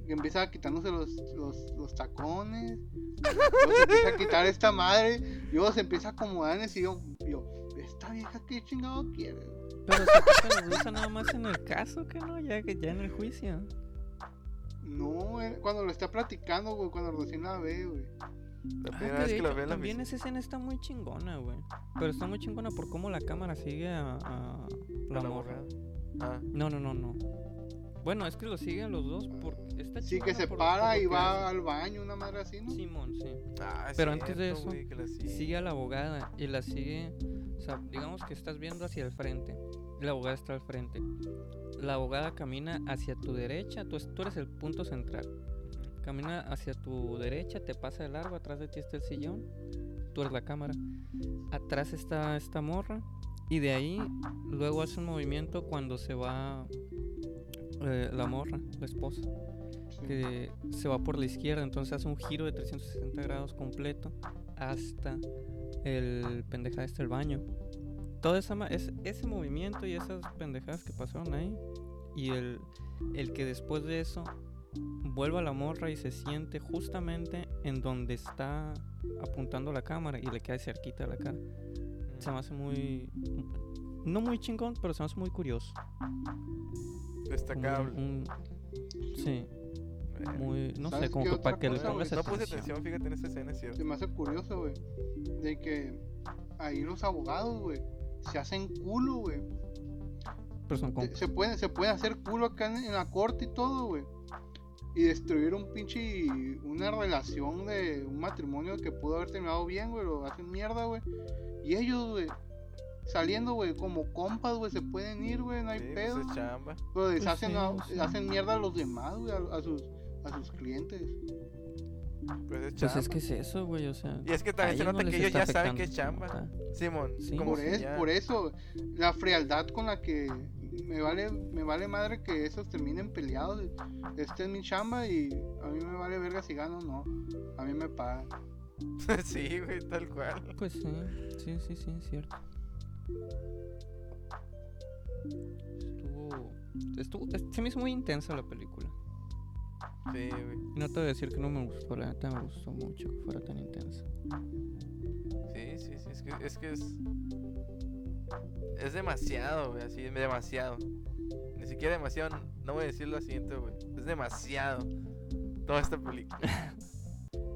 que empieza quitándose los, los, los tacones, luego se empieza a quitar esta madre, y luego se empieza a acomodar en el sillón, y yo, esta vieja qué chingado quiere, Pero se nada más en el caso, que no, ya que ya en el juicio. No, güey, cuando lo está platicando, güey, cuando recién la ve, güey, La Ah, primera vez que la ve en la también esa escena está muy chingona, güey. Pero está muy chingona por cómo la cámara sigue a, a la A la morra. Ah, No, no, no, no. Bueno, es que lo siguen los dos por está sí que se para y que va al baño, una madre así, ¿no? Simón, sí. Ah, es Pero antes de eso, sigue. Sigue a la abogada y la sigue, o sea, digamos que estás viendo hacia el frente la abogada está al frente. La abogada camina hacia tu derecha, tú, tú eres el punto central. Camina hacia tu derecha, te pasa de largo, atrás de ti está el sillón, tú eres la cámara. Atrás está esta morra y de ahí luego hace un movimiento cuando se va eh, la morra, la esposa, que se va por la izquierda, entonces hace un giro de 360 grados completo hasta el pendejada este el baño. Todo esa, ma- es, ese movimiento y esas pendejadas que pasaron ahí y el, el que después de eso vuelva la morra y se siente justamente en donde está apuntando la cámara y le cae cerquita de la cara. Se me hace muy... No muy chingón, pero se me hace muy curioso. Destacable. un- sí, muy... No sé, ¿Sabes como que para que le cosa, pongas güey? No puse atención. atención, fíjate en esa escena, es cierto. Se me hace curioso, güey, de que ahí los abogados, güey, se hacen culo, güey. Pero son Se- compas. se pueden, se pueden hacer culo acá en, en la corte y todo, güey. Y destruir un pinche. Una relación de un matrimonio que pudo haber terminado bien, güey. Lo hacen mierda, güey. Y ellos, güey. Saliendo, güey, como compas, güey, se pueden ir, güey, no hay Sí, pues pedo. chamba. Pero les Pues sí, a- sí. hacen mierda a los demás, güey, a, a sus, a sus clientes. Pues es Pues es que es eso, güey, o sea... Y es que también se nota no que ellos ya saben que es chamba. Simón, Sí. como Por, que es, ya- por eso, la frialdad con la que me vale, me vale madre que esos terminen peleados. Esta es mi chamba y a mí me vale verga si gano o no. A mí me pagan. sí, güey, tal cual. Pues sí, sí, sí, sí, es cierto. Estuvo... Estuvo... es- Se me hizo muy intensa la película. Sí, güey. No te voy a decir que no me gustó, la neta me gustó mucho que fuera tan intensa. Sí, sí, sí. Es que es. Que es... es demasiado, güey, así, demasiado. Ni siquiera demasiado, no voy a decir lo siguiente, güey. Es demasiado. Toda esta película.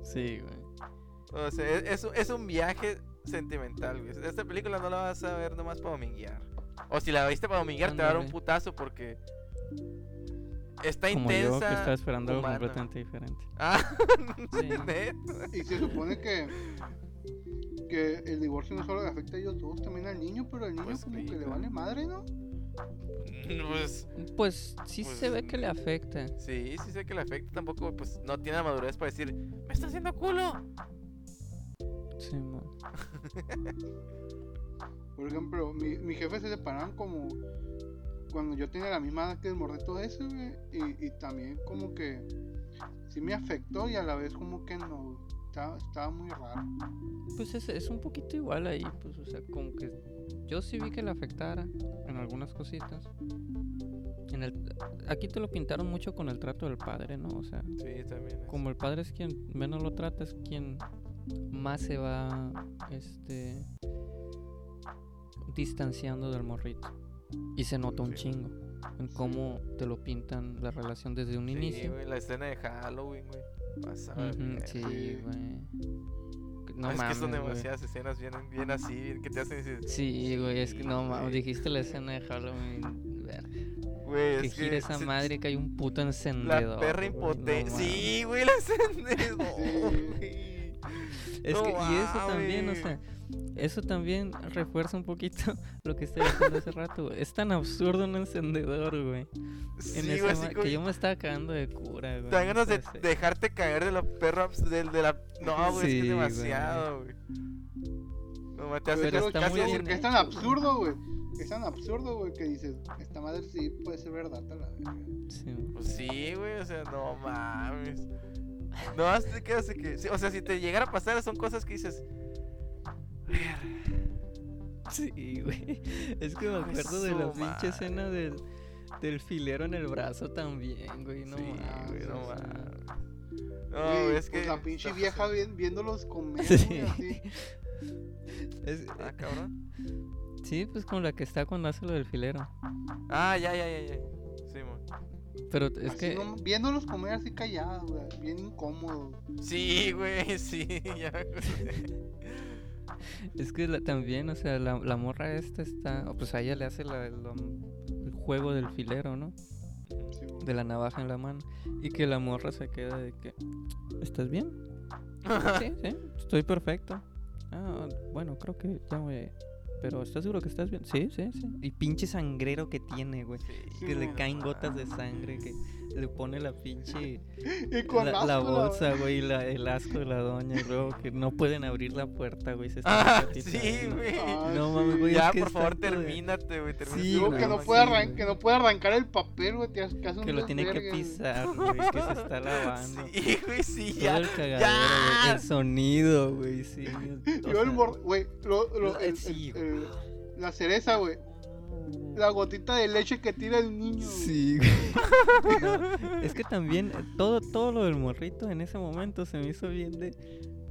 Sí, güey. O sea, es, es un- es un viaje sentimental, güey. Esta película no la vas a ver nomás para dominguear. O si la viste para dominguear, te va a dar un putazo porque. Está Como yo intensa. que estaba esperando algo completamente diferente. Ah, Sí. Y se supone que que el divorcio no solo le afecta a ellos dos, también al niño, pero al niño Pues como sí, que le vale madre, ¿no? Pues Pues sí Pues, se ve que le afecta. sí, sí sé que le afecta. Tampoco, pues no tiene la madurez para decir, me está haciendo culo. Sí, man. Por ejemplo, mi, mi jefe se separaron como cuando yo tenía la misma edad que el morrito ese, güey. Y, y también como que sí me afectó y a la vez como que no. Estaba, estaba muy raro. Pues es, es un poquito igual ahí, pues, o sea, como que yo sí vi que le afectara en algunas cositas. En el, aquí te lo pintaron mucho con el trato del padre, ¿no? O sea, Sí, también. es- como el padre es quien menos lo trata, es quien más se va, este, distanciando del morrito. Y se nota un chingo en cómo te lo pintan la relación desde un Sí, inicio. güey, la escena de Halloween, güey. Pasada Ujú, verga. sí, güey. No es mames, que son güey. demasiadas escenas bien, bien así, bien que te hacen decir. Sí, güey, es que no mames, dijiste la escena de Halloween. Güey, Que es gira que esa se- madre que hay un puto encendedor. La perra no impotente. mames. sí, güey, la encendedor, Sí. Es No que, y eso también, o sea, eso también refuerza un poquito lo que estaba diciendo hace rato, güey. Es tan absurdo un encendedor, güey. En Sí, esa güey, como- que yo me estaba cagando de cura, güey. Te dan no ganas de dejarte caer de la perra. abs- De, de la... No, güey, es que Sí, es demasiado, güey. No, me te hace Pero Pero está casi muy decir bien que es tan absurdo, güey. Es tan absurdo, güey, que dices, esta madre sí puede ser verdad, a la. Sí, güey. Pues sí, güey, o sea, no mames. No, hasta te quedas de que. sí, o sea, si te llegara a pasar, son cosas que dices. Sí, güey. Es que me de acuerdo de la pinche escena del, del filero en el brazo también, güey. No sí, mames, güey, no o sea, mames. No, Güey, güey, es pues que. la pinche vieja viéndolos comer, Sí. güey, así. es- Ah, cabrón. sí, pues con la que está cuando hace lo del filero. Ah, ya, ya, ya, ya. Sí, mon. Pero es Así que no- viéndolos comer así callados, güey, bien incómodo. Sí, güey, sí, ya acordé. Es que la- también, o sea, la, la morra esta está, o pues a ella le hace la- el juego del filero, ¿no? De la navaja en la mano. Y que la morra se queda de que, ¿estás bien? Sí, sí, estoy perfecto. Ah, bueno, creo que ya me... Pero ¿estás seguro que estás bien? Sí, sí, sí. Y pinche sangrero que tiene, güey. Sí, Que le no caen gotas de sangre, que le pone la pinche... Y con La, asco, la la- bolsa, güey, y la- el asco de la doña. Y luego que no pueden abrir la puerta, güey. Se Ah, están sí, güey. Ah, No sí. mames, güey. Ya, es que por favor, termínate, güey. Sí, güey, que no puede, sí, arran- güey. que no puede arrancar el papel, güey, que hace un Que lo tiene que pisar, güey. Que se está lavando. Sí, güey, sí, Todo ya. el cagadero, güey. El sonido, güey, sí. Yo el güey, lo, lo- el- sí, el- el- la cereza, güey. La gotita de leche que tira el niño. güey. Sí, güey. No, es que también eh, todo, todo lo del morrito en ese momento se me hizo bien de.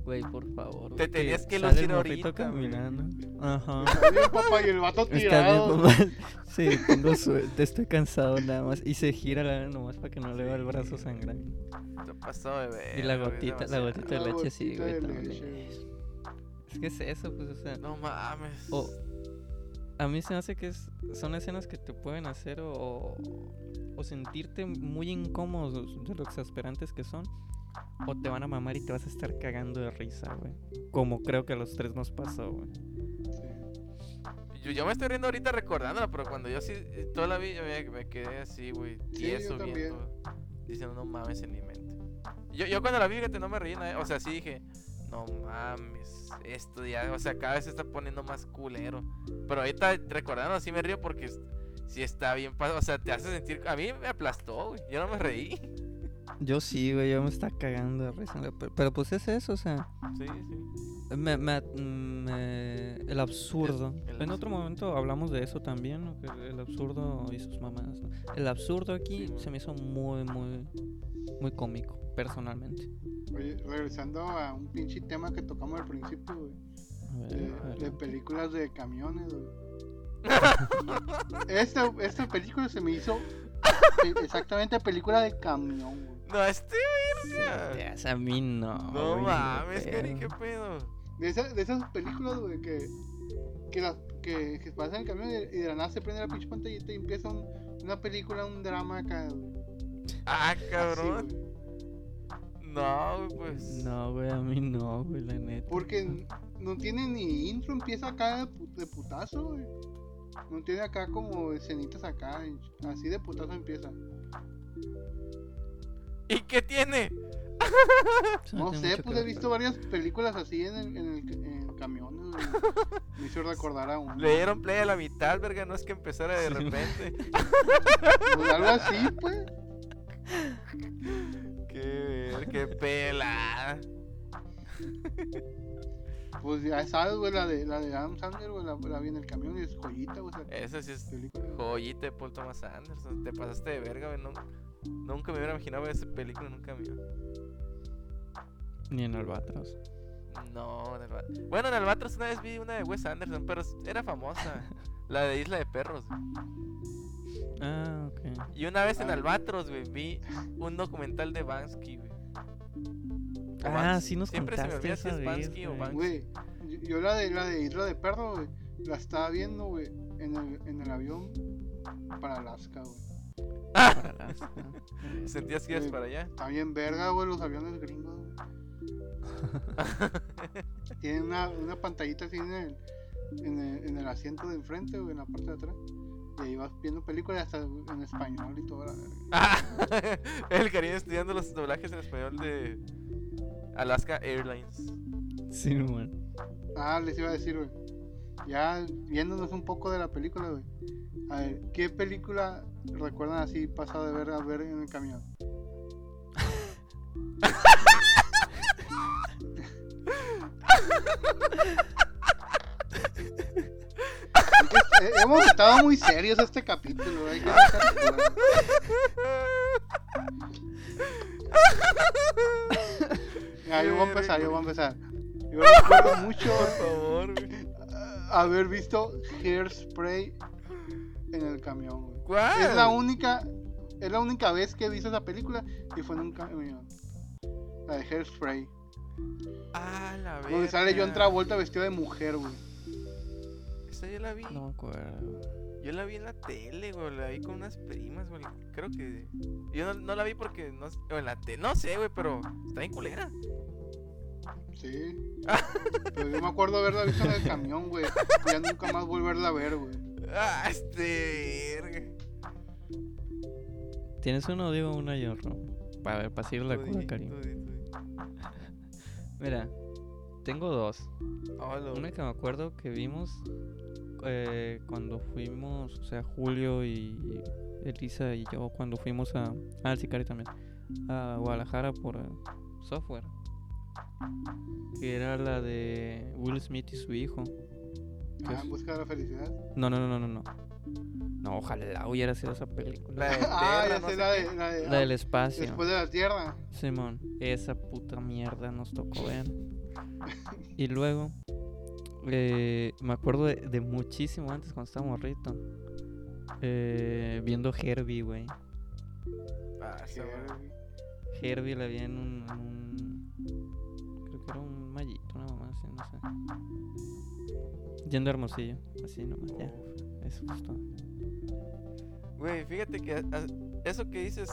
Güey, por favor. Te tenías que sale lucir el morrito ahorita, caminando. Ajá. Bien, papá, y el vato Está bien, tirado. papá. Sí, tengo suerte, estoy cansado nada más. Y se gira la nomás para que no le vea el brazo sangrando. Te pasó ver. Y la gotita, la gotita de La leche sí, güey. de también. Es que es eso, pues, o sea. No mames. O a mí se me hace que es- son escenas que te pueden hacer o, o sentirte muy incómodos de lo exasperantes que son. O te van a mamar y te vas a estar cagando de risa, güey. Como creo que a los tres nos pasó, güey. Sí. Yo, yo me estoy riendo ahorita recordándola, pero cuando yo sí, eh, toda la vida me, me quedé así, güey, Sí, tieso también. viendo, diciendo, no mames en mi mente. Yo, yo cuando la vi, fíjate, no me reí, o sea, sí dije, no mames, esto ya, o sea, cada vez se está poniendo más culero. Pero ahorita recordando, así me río porque sí está bien, o sea, te hace sentir, a mí me aplastó, yo no me reí. Yo sí, güey, yo me estaba cagando de risa. Pero, pero pues es eso, o sea. Sí, sí. Me, me- me- el absurdo. El- el en otro momento hablamos de eso también, ¿no? Que el absurdo y sus mamás. ¿no? El absurdo aquí Sí, se me hizo muy, muy, muy cómico, personalmente. Oye, regresando a un pinche tema que tocamos al principio, güey. De, películas de camiones, güey. Esta, esta película se me hizo pe- exactamente película de camión, güey. No, este, verga. A mí no. No mames. Cari, qué pedo. De, esa- de esas películas, güey, que, que, las- que, que pasan en el camión y, de la nada se prende la pinche pantallita y empieza un- una película, un drama acá, güey. Ah, Así, cabrón. güey. No, güey, pues. No, güey, a mí no, güey, la neta. Porque no tiene ni intro, empieza acá de, pu- de putazo, güey. No tiene acá como escenitas acá, así de putazo empieza. ¿Y qué tiene? No sé, pues he visto varias películas así en el, en el, en güey. Me hizo recordar a un. Le dieron play a la mitad, verga, no es que empezara de Sí. repente. Pues algo así, pues. qué ver, qué pela. Pues ya sabes, güey, la de, la de Adam Sandler, güey, la, la vi en el camión y es joyita, güey. esa Esa sí es película. joyita de Paul Thomas Anderson. Te pasaste de verga, güey. Nunca, nunca me hubiera imaginado ver esa película en un camión. Ni en Albatros. No, en Alba- Bueno, en Albatros una vez vi una de Wes Anderson, pero era famosa. la de Isla de Perros. Ah, ok. Y una vez en Ah. Albatros, güey, vi un documental de Bansky, güey. Ah, Banks- sí nos Siempre se me contaste olvida si es vez, Bansky o. Güey, yo, la de la de Isla de Perro, güey, la estaba viendo, güey, en el, en el avión para Alaska, güey. Sentías que ibas para allá. Está bien verga, güey, los aviones gringos. Tienen una, una pantallita así en el, en el, en el asiento de enfrente, güey, en la parte de atrás. Y ahí vas viendo películas hasta en español y toda la. Ah, el cariño estudiando los doblajes en español de Alaska Airlines. Sí, man. Ah, les iba a decir, güey. Ya viéndonos un poco de la película, güey. A ver, ¿qué película recuerdan así pasado de ver a ver en el camión? Hemos estado muy serios este capítulo, cura. Ya, yo voy a empezar, yo voy a empezar. Yo recuerdo mucho Por favor, güey. Haber visto Hairspray en el camión, güey. ¿Cuál? Es la única, es la única vez que he visto esa película y fue en un camión. La de Hairspray. Ah, la verga. Donde sale John Travolta vestido de mujer, güey. Esa yo la vi. No me acuerdo. Yo la vi en la tele, güey. La vi con unas primas, güey. Creo que. Yo no, no la vi porque no. en la tele. No sé, güey, pero está bien culera. Sí. Pero yo me acuerdo haberla visto en el camión, güey. Y ya nunca más volverla a ver, güey. Ah, este. ¿Tienes uno, digo, una yo, Ro? Para ver, para seguir la cura, cariño. Mira, tengo dos. Una que me acuerdo que vimos eh, cuando fuimos, o sea, Julio y Elisa y yo, cuando fuimos a. Ah, el Sicari también. A Guadalajara por eh, software. Que era la de Will Smith y su hijo. ¿Qué Ah, es? en busca de la felicidad. No, no, no, no, no. No, no ojalá hubiera sido esa película. La de ah, Terra, ya no sé, la de, la de. La del espacio. Después de la tierra. Simón, esa puta mierda nos tocó ver. Y luego, eh, me acuerdo de, de muchísimo antes cuando estaba morrito. eh, viendo Herbie, güey. Ah. Herbie la vi en un, en un- Yendo a Hermosillo, así nomás, ya. Eso es todo. Güey, fíjate que a- a- eso que dices,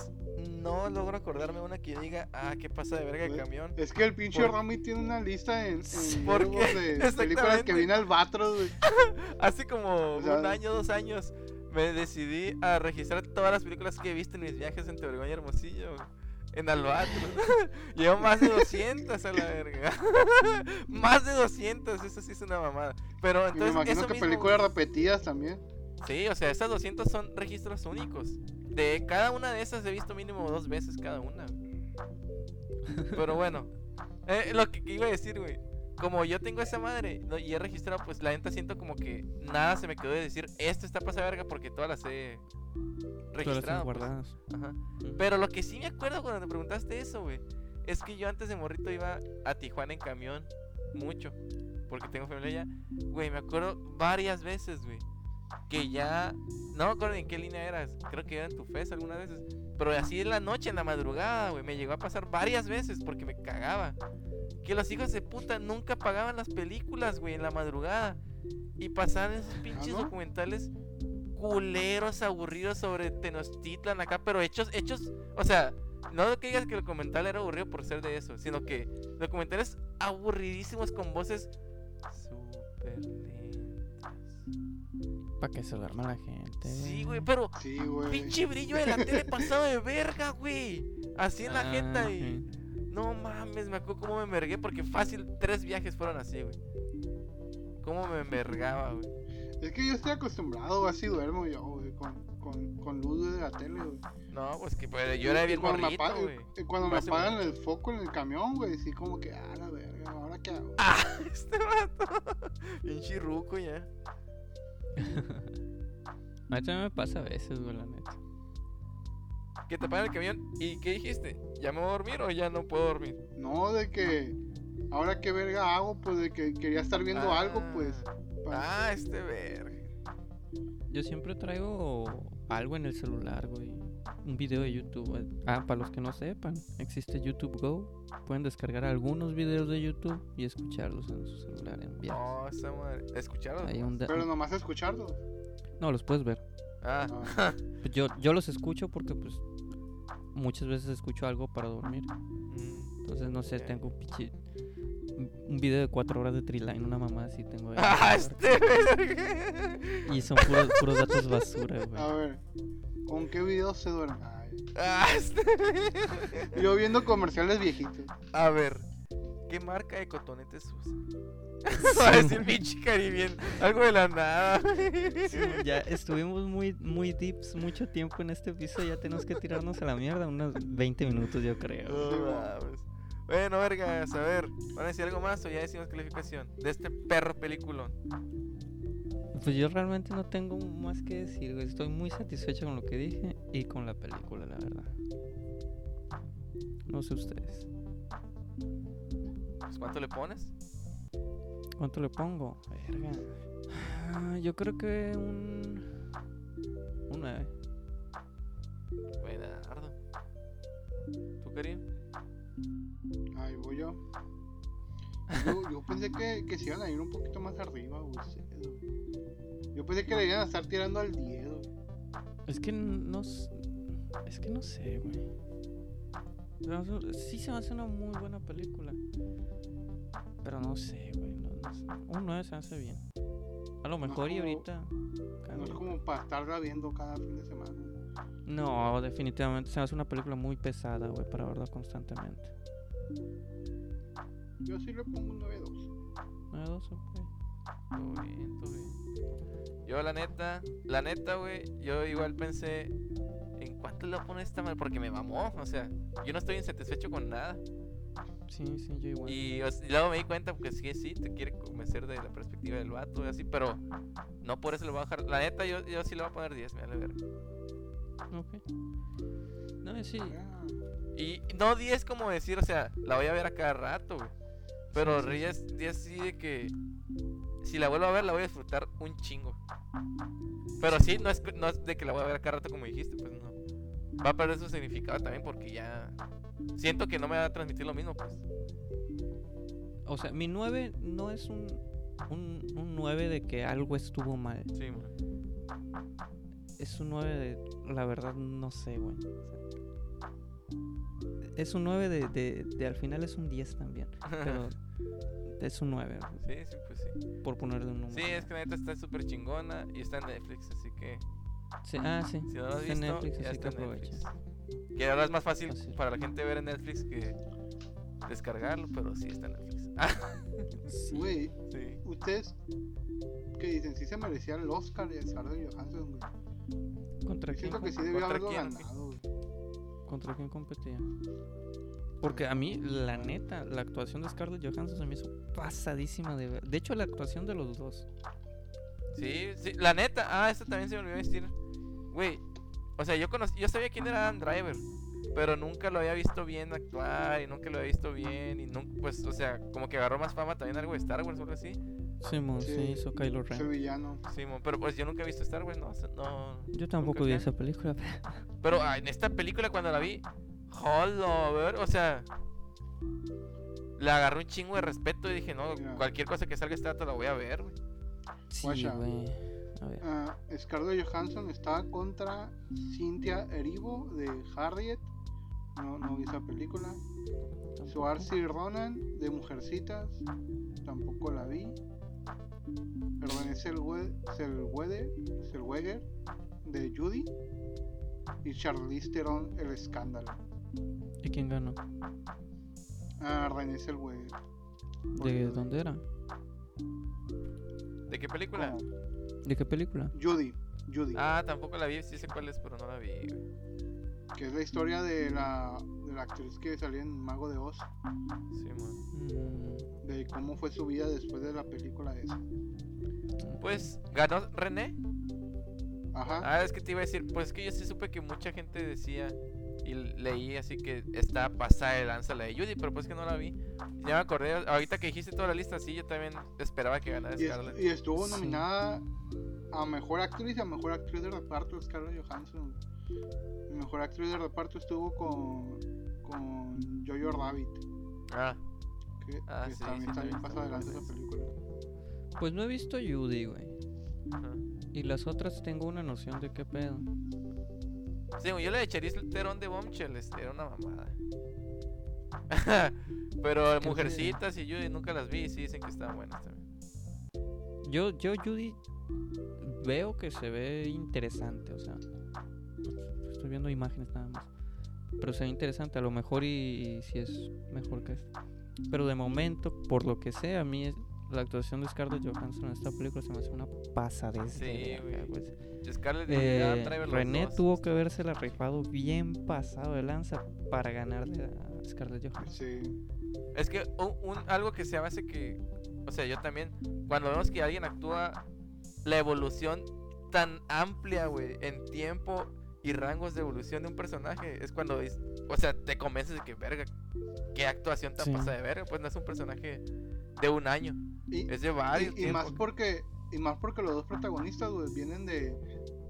no logro acordarme una que diga, ah, qué pasa de verga el camión. Es que el pinche Por- Rami tiene una lista en, en ¿Por verbos qué? de películas que viene al Batros, güey. Hace como O sea, un año, dos años, me decidí a registrar todas las películas que he visto en mis viajes entre Obregón y Hermosillo. güey, En Albatros. Llevo más de 200 a la verga. más de 200, eso sí es una mamada. Pero Y me entonces, imagino eso que mismo, películas repetidas también. Sí, o sea, esas 200 son registros únicos. De cada una de esas he visto mínimo dos veces cada una. Pero bueno, eh, lo que iba a decir, güey. Como yo tengo esa madre ¿no? y he registrado, pues la neta siento como que nada se me quedó de decir, esto está pasada verga porque todas las he Todas las registrado. pues. Ajá. Pero lo que sí me acuerdo cuando me preguntaste eso, güey, es que yo antes de morrito iba a Tijuana en camión mucho, porque tengo familia allá. Güey, me acuerdo varias veces, güey, que ya, no me acuerdo en qué línea eras, creo que era en tu FES algunas veces, pero así en la noche, en la madrugada, güey, me llegó a pasar varias veces porque me cagaba. Que los hijos de puta nunca pagaban las películas, güey, en la madrugada. Y pasaban esos pinches no? documentales culeros, aburridos sobre Tenochtitlan acá, pero hechos, hechos, o sea, no que digas que el documental era aburrido por ser de eso, sino que documentales aburridísimos con voces súper lentas. Para que se duerma la gente. Sí, güey, pero Sí, güey. pinche brillo de la tele pasado de verga, güey. Así en la Ah, jeta y... sí. No mames, me acuerdo cómo me mergué porque fácil tres viajes fueron así, güey. Cómo me mergaba, güey. Es que yo estoy acostumbrado, así duermo yo, güey, con, con, con luz de la tele, güey. No, pues que pues, yo era bien cuando me, morrito, apa- güey. cuando me apagan el foco en el camión, güey, sí como que, ah, la verga, ¿ahora qué hago? Ah, este vato. Bien chirruco ya. A mí también me pasa a veces, güey, la neta. Que te pagan el camión. ¿Y qué dijiste? ¿Ya me voy a dormir o ya no puedo dormir? No, de que, ahora qué verga hago, pues de que quería estar viendo algo, Ah. pues. pa- Ah, este verga. Yo siempre traigo algo en el celular, güey. Un video de YouTube. güey. Ah, para los que no sepan, existe YouTube Go. Pueden descargar algunos videos de YouTube y escucharlos en su celular en viajes. No, esa madre. ¿Escucharon? Hay un da- Pero nomás escucharlo. No, los puedes ver. Ah, Ah, Pues Yo, yo los escucho porque pues muchas veces escucho algo para dormir. mm. Entonces, no sé, tengo un pinche... un- video de cuatro horas de Triline, una mamá así tengo ahí. Ah, este. Y son puros, puros datos basura, güey. a ver, ¿con qué video se duerme? Yo viendo comerciales viejitos. A ver, ¿qué marca de cotonetes usa? Va a decir pinche. Algo de la nada. Sí, ya estuvimos muy, muy deeps mucho tiempo en este piso. Ya tenemos que tirarnos a la mierda. Unos 20 minutos, yo creo. Bueno, vergas, a ver, ¿van a decir algo más o ya decimos calificación? De este perro peliculón. Pues yo realmente no tengo más que decir. Estoy muy satisfecho con lo que dije y con la película, la verdad. No sé ustedes. Pues, ¿Cuánto le pones? ¿Cuánto le pongo? Verga. Ah, yo creo que un. Un 9. Buenardo. ¿Tú, Karim? Ahí voy yo. Yo, yo pensé que, que se iban a ir un poquito más arriba, güey. Yo pensé que le iban a estar tirando al 10, güey. Es que no. Es que no sé, güey. Sí se me hace una muy buena película. Pero no sé, güey. No, no sé. Un 9 se hace bien. A lo mejor y ahorita. No es como para estarla viendo cada fin de semana. No, definitivamente se me hace una película muy pesada, güey, para verla constantemente. Yo sí le pongo un 9-2. 9-2, ok. Todo bien, todo bien. Yo, la neta, la neta, güey, yo igual pensé en cuánto le poner esta madre porque me mamó. O sea, yo no estoy insatisfecho con nada. Sí, sí, yo igual. Y, o sea, y luego me di cuenta porque sí, sí, te quiere convencer de la perspectiva del vato y así, pero no por eso le voy a bajar. La neta, yo, yo sí le voy a poner 10, me vale ver. Ok. No, sí. Y no 10 como decir, o sea, la voy a ver a cada rato, güey. Pero Sí, sí, 10 10 sí de que si la vuelvo a ver la voy a disfrutar un chingo. Pero sí, no es, no es de que la voy a ver cada rato como dijiste, pues no. Va a perder su significado también porque ya siento que no me va a transmitir lo mismo, pues. O sea, mi 9 no es un, un, un 9 de que algo estuvo mal. Sí, man. Es un 9 de. La verdad, no sé, güey. O sea, es un 9 de, de, de Al final es un 10 también. Pero es un 9, sí, sí, pues sí. por ponerle un número. Sí, es que la neta está súper chingona y está en Netflix, así que Sí, ah, sí. si no lo has Está en visto, Netflix, ya así que está. Netflix. Que ahora es más fácil Así para la gente ver en Netflix que descargarlo, pero sí está en Netflix. Sí. Güey, sí. ustedes que dicen, sí se merecía el Oscar y el Scarlett Johansson, güey. ¿Contra Yo quién, siento que sí com- debió ¿Contra haberlo quién, o qué? ganado, güey. ¿Contra quién competía? Porque a mí, la neta, la actuación de Scarlett Johansson se me hizo pasadísima de ver. De hecho, la actuación de los dos. Sí, sí, la neta, ah, esto también se me olvidó decir. Güey, o sea, yo conocí, yo sabía quién era Adam Driver, pero nunca lo había visto bien actuar y nunca lo había visto bien y nunca, pues, o sea, como que agarró más fama también algo de Star Wars o algo así. Simón, sí, Sí, hizo Kylo Ren. villano. Sí, mo, pero pues yo nunca he visto Star Wars, no, no. Yo tampoco vi esa película. Pero ah, en esta película cuando la vi, hola, ver, o sea, le agarré un chingo de respeto y dije, no, cualquier cosa que salga esta dato la voy a ver, güey. Sí, güey. A ver. Scarlett Johansson está contra Cynthia Erivo de Harriet. No, no vi esa película. Saoirse Ronan de Mujercitas. Tampoco la vi. René Zellwe- Zellweger, Zellweger de Judy. Y Charlize Theron, El Escándalo. ¿Y quién ganó? Ah, René Zellweger. por ¿De dónde era? ¿De qué película? ¿Cómo? ¿De qué película? Judy. Judy. Ah, tampoco la vi, sí sé cuál es, pero no la vi, güey. Que es la historia de la, de la actriz que salía en Mago de Oz. Sí, man. Mm, De cómo fue su vida después de la película esa. Pues, ¿ganó René? Ajá. Ah, es que te iba a decir, pues que yo sí supe que mucha gente decía y leí así que está pasada de lanza la de Judy, pero pues que no la vi. Ya me acordé, ahorita que dijiste toda la lista, sí, yo también esperaba que ganara Y, Scarlett. y estuvo Sí. nominada a mejor actriz y a mejor actriz de reparto Scarlett Johansson. Mejor actriz de reparto estuvo con con Jojo Rabbit. Ah, Que, Ah, que sí, también sí, está bien también pasada de está lanza buena esa película. Pues no he visto Judy, güey. ajá. Y las otras tengo una noción de qué pedo. Sí, yo la de Charlize Theron de Bombshell este, era una mamada. pero ¿Qué Mujercitas y Judy nunca las vi y sí dicen que estaban buenas también. Yo, yo Judy veo que se ve interesante, o sea, estoy viendo imágenes nada más. Pero se ve interesante, a lo mejor y, y si es mejor que esto. Pero de momento, por lo que sé, a mí es- la actuación de Scarlett Johansson en esta película se me hace una pasadez. Sí, de verga, güey. güey. Scarlett y Eh, René dos. tuvo que habérsela rifado bien pasado de lanza para ganarle a Scarlett Johansson. Sí. Es que un, un- algo que se hace que, o sea, yo también, cuando vemos que alguien actúa, la evolución tan amplia, güey, en tiempo y rangos de evolución de un personaje, es cuando, es- o sea, te convences de que, verga, qué actuación tan Sí. pasada de verga, pues no es un personaje de un año, Y, es de varios y, y más porque y más porque los dos protagonistas güey, vienen de,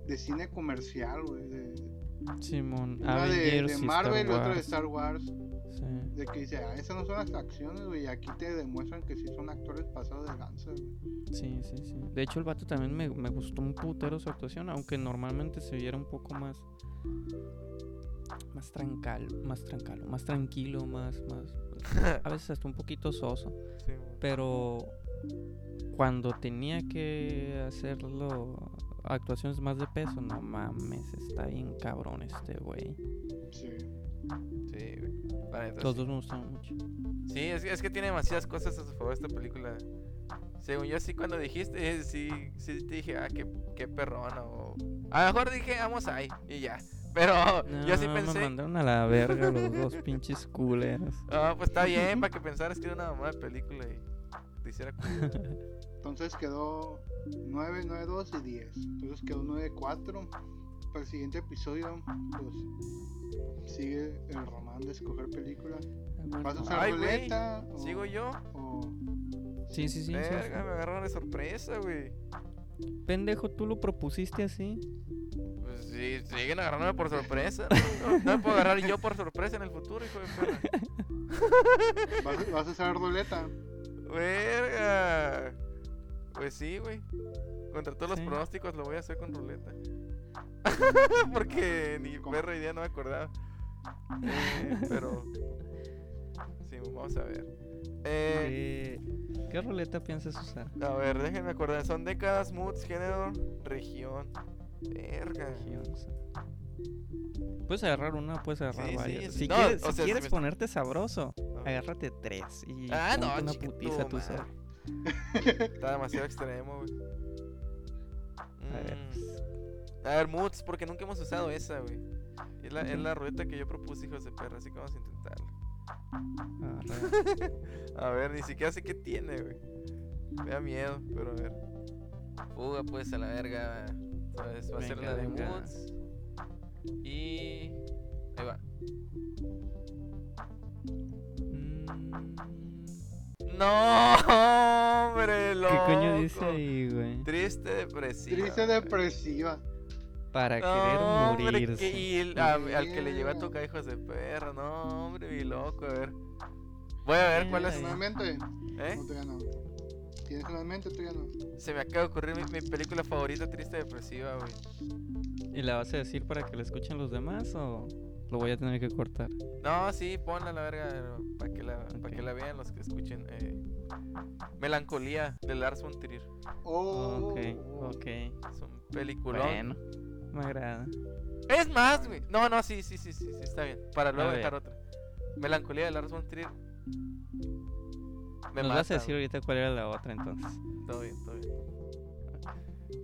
de cine comercial, güey, de, Simón, una de, Avengers de Marvel y otra de. Star Wars, Sí. de que dice, ah, esas no son las acciones, güey, y aquí te demuestran que sí son actores pasados de lanza, güey. Sí, sí, sí. De hecho, el vato también me, me gustó un putero su actuación, aunque normalmente se viera un poco más. Más trancal, más tranquilo, más tranquilo, más, más. A veces hasta un poquito soso. Sí. Pero cuando tenía que hacerlo, actuaciones más de peso, no mames, está bien cabrón este güey. Sí. sí. La neta, Los sí. dos me gustaron mucho. Sí, es, es que tiene demasiadas cosas a su favor esta película. Según yo, sí, cuando dijiste, eh, sí, sí te dije, ah, qué, qué perrona. O... A lo mejor dije, vamos ahí, y ya. Pero yo sí No, pensé, Me mandaron a la verga los dos pinches culeros. ah, pues está bien, para que pensaras que era una mamá de película y te hiciera. Entonces quedó 9, 9, 2 y 10. Entonces quedó 9, 4. Para el siguiente episodio, pues sigue el román de escoger película. ¿Vas a usar Ay, ruleta? o- ¿Sigo yo? o- Sí, sí, sí. Verga, sí. me agarraron de sorpresa, güey. Pendejo, tú lo propusiste así. Pues sí, siguen agarrándome por sorpresa. No, no me puedo agarrar yo por sorpresa en el futuro, hijo de perra. ¿Vas, a- vas a usar ruleta? Verga. Pues sí, güey. Contra todos Sí. los pronósticos lo voy a hacer con ruleta. Porque ni perra idea no me acordaba. Eh, pero. Sí, vamos a ver. Eh, ¿Qué, ¿Qué ruleta piensas usar? a ver, déjenme acordar. Son décadas, moods, género, región. Verga. Región, o sea. Puedes agarrar una, puedes agarrar Sí, varias. sí. Si No, quieres, si sea, quieres ponerte sabroso, agárrate tres y Ah, no, una putiza tú solo. Está demasiado extremo, güey. A ver, Mm. A ver, moods, porque nunca hemos usado esa, güey. Es la, es la ruleta que yo propuse, hijos de perra, así que vamos a intentarlo. A ver, ni siquiera sé qué tiene, güey. Me da miedo, pero a ver. Fuga, pues, a la verga. Entonces va a ser la de moods. Y. Ahí va. Mm, ¡No! ¡Hombre, loco! ¿Qué coño dice ahí, güey? Triste, depresiva. Triste depresiva. Para No, querer hombre, morirse. que- y el- a- al que le llegó a tocar hijos de perra. No, hombre, mi loco, a ver. Voy a ver cuál es. ¿Tienes una en mente? ¿Eh? No, todavía no. ¿Tienes una en mente? Todavía no. Se me acaba de ocurrir mi, mi película favorita, triste, depresiva, güey. ¿Y la vas a decir para que la escuchen los demás o lo voy a tener que cortar? No, sí, ponla a la verga para que la, pa' que la vean los que escuchen. eh, Melancolía de Lars von Trier. Oh, Ok, ok. Es un peliculón. Bueno, me agrada. Es más, güey. No, no, sí, sí, sí, sí, sí, está bien. Para luego dejar otra. Melancolía de Lars von Trier. Me Nos mata, vas a decir ahorita cuál era la otra entonces. Todo bien, todo bien.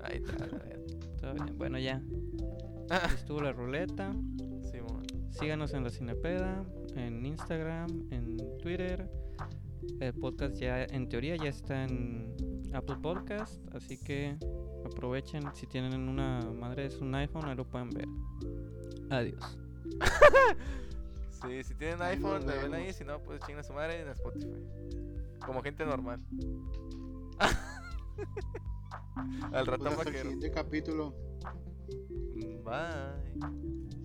Ahí está, a ver. Todo bien. Bueno, ya. Estuvo la ruleta. Simón. Síganos en la Cinepeda, en Instagram, en Twitter. El podcast ya, en teoría, ya está en Apple Podcast. Así que aprovechen. Si tienen una madre, es un iPhone, ahí lo pueden ver. Adiós. Sí, si tienen iPhone, le ven ahí. Si no, pues chinga su madre en Spotify. Como gente normal. Al Pues ratón hasta el vaquero. siguiente capítulo. Bye.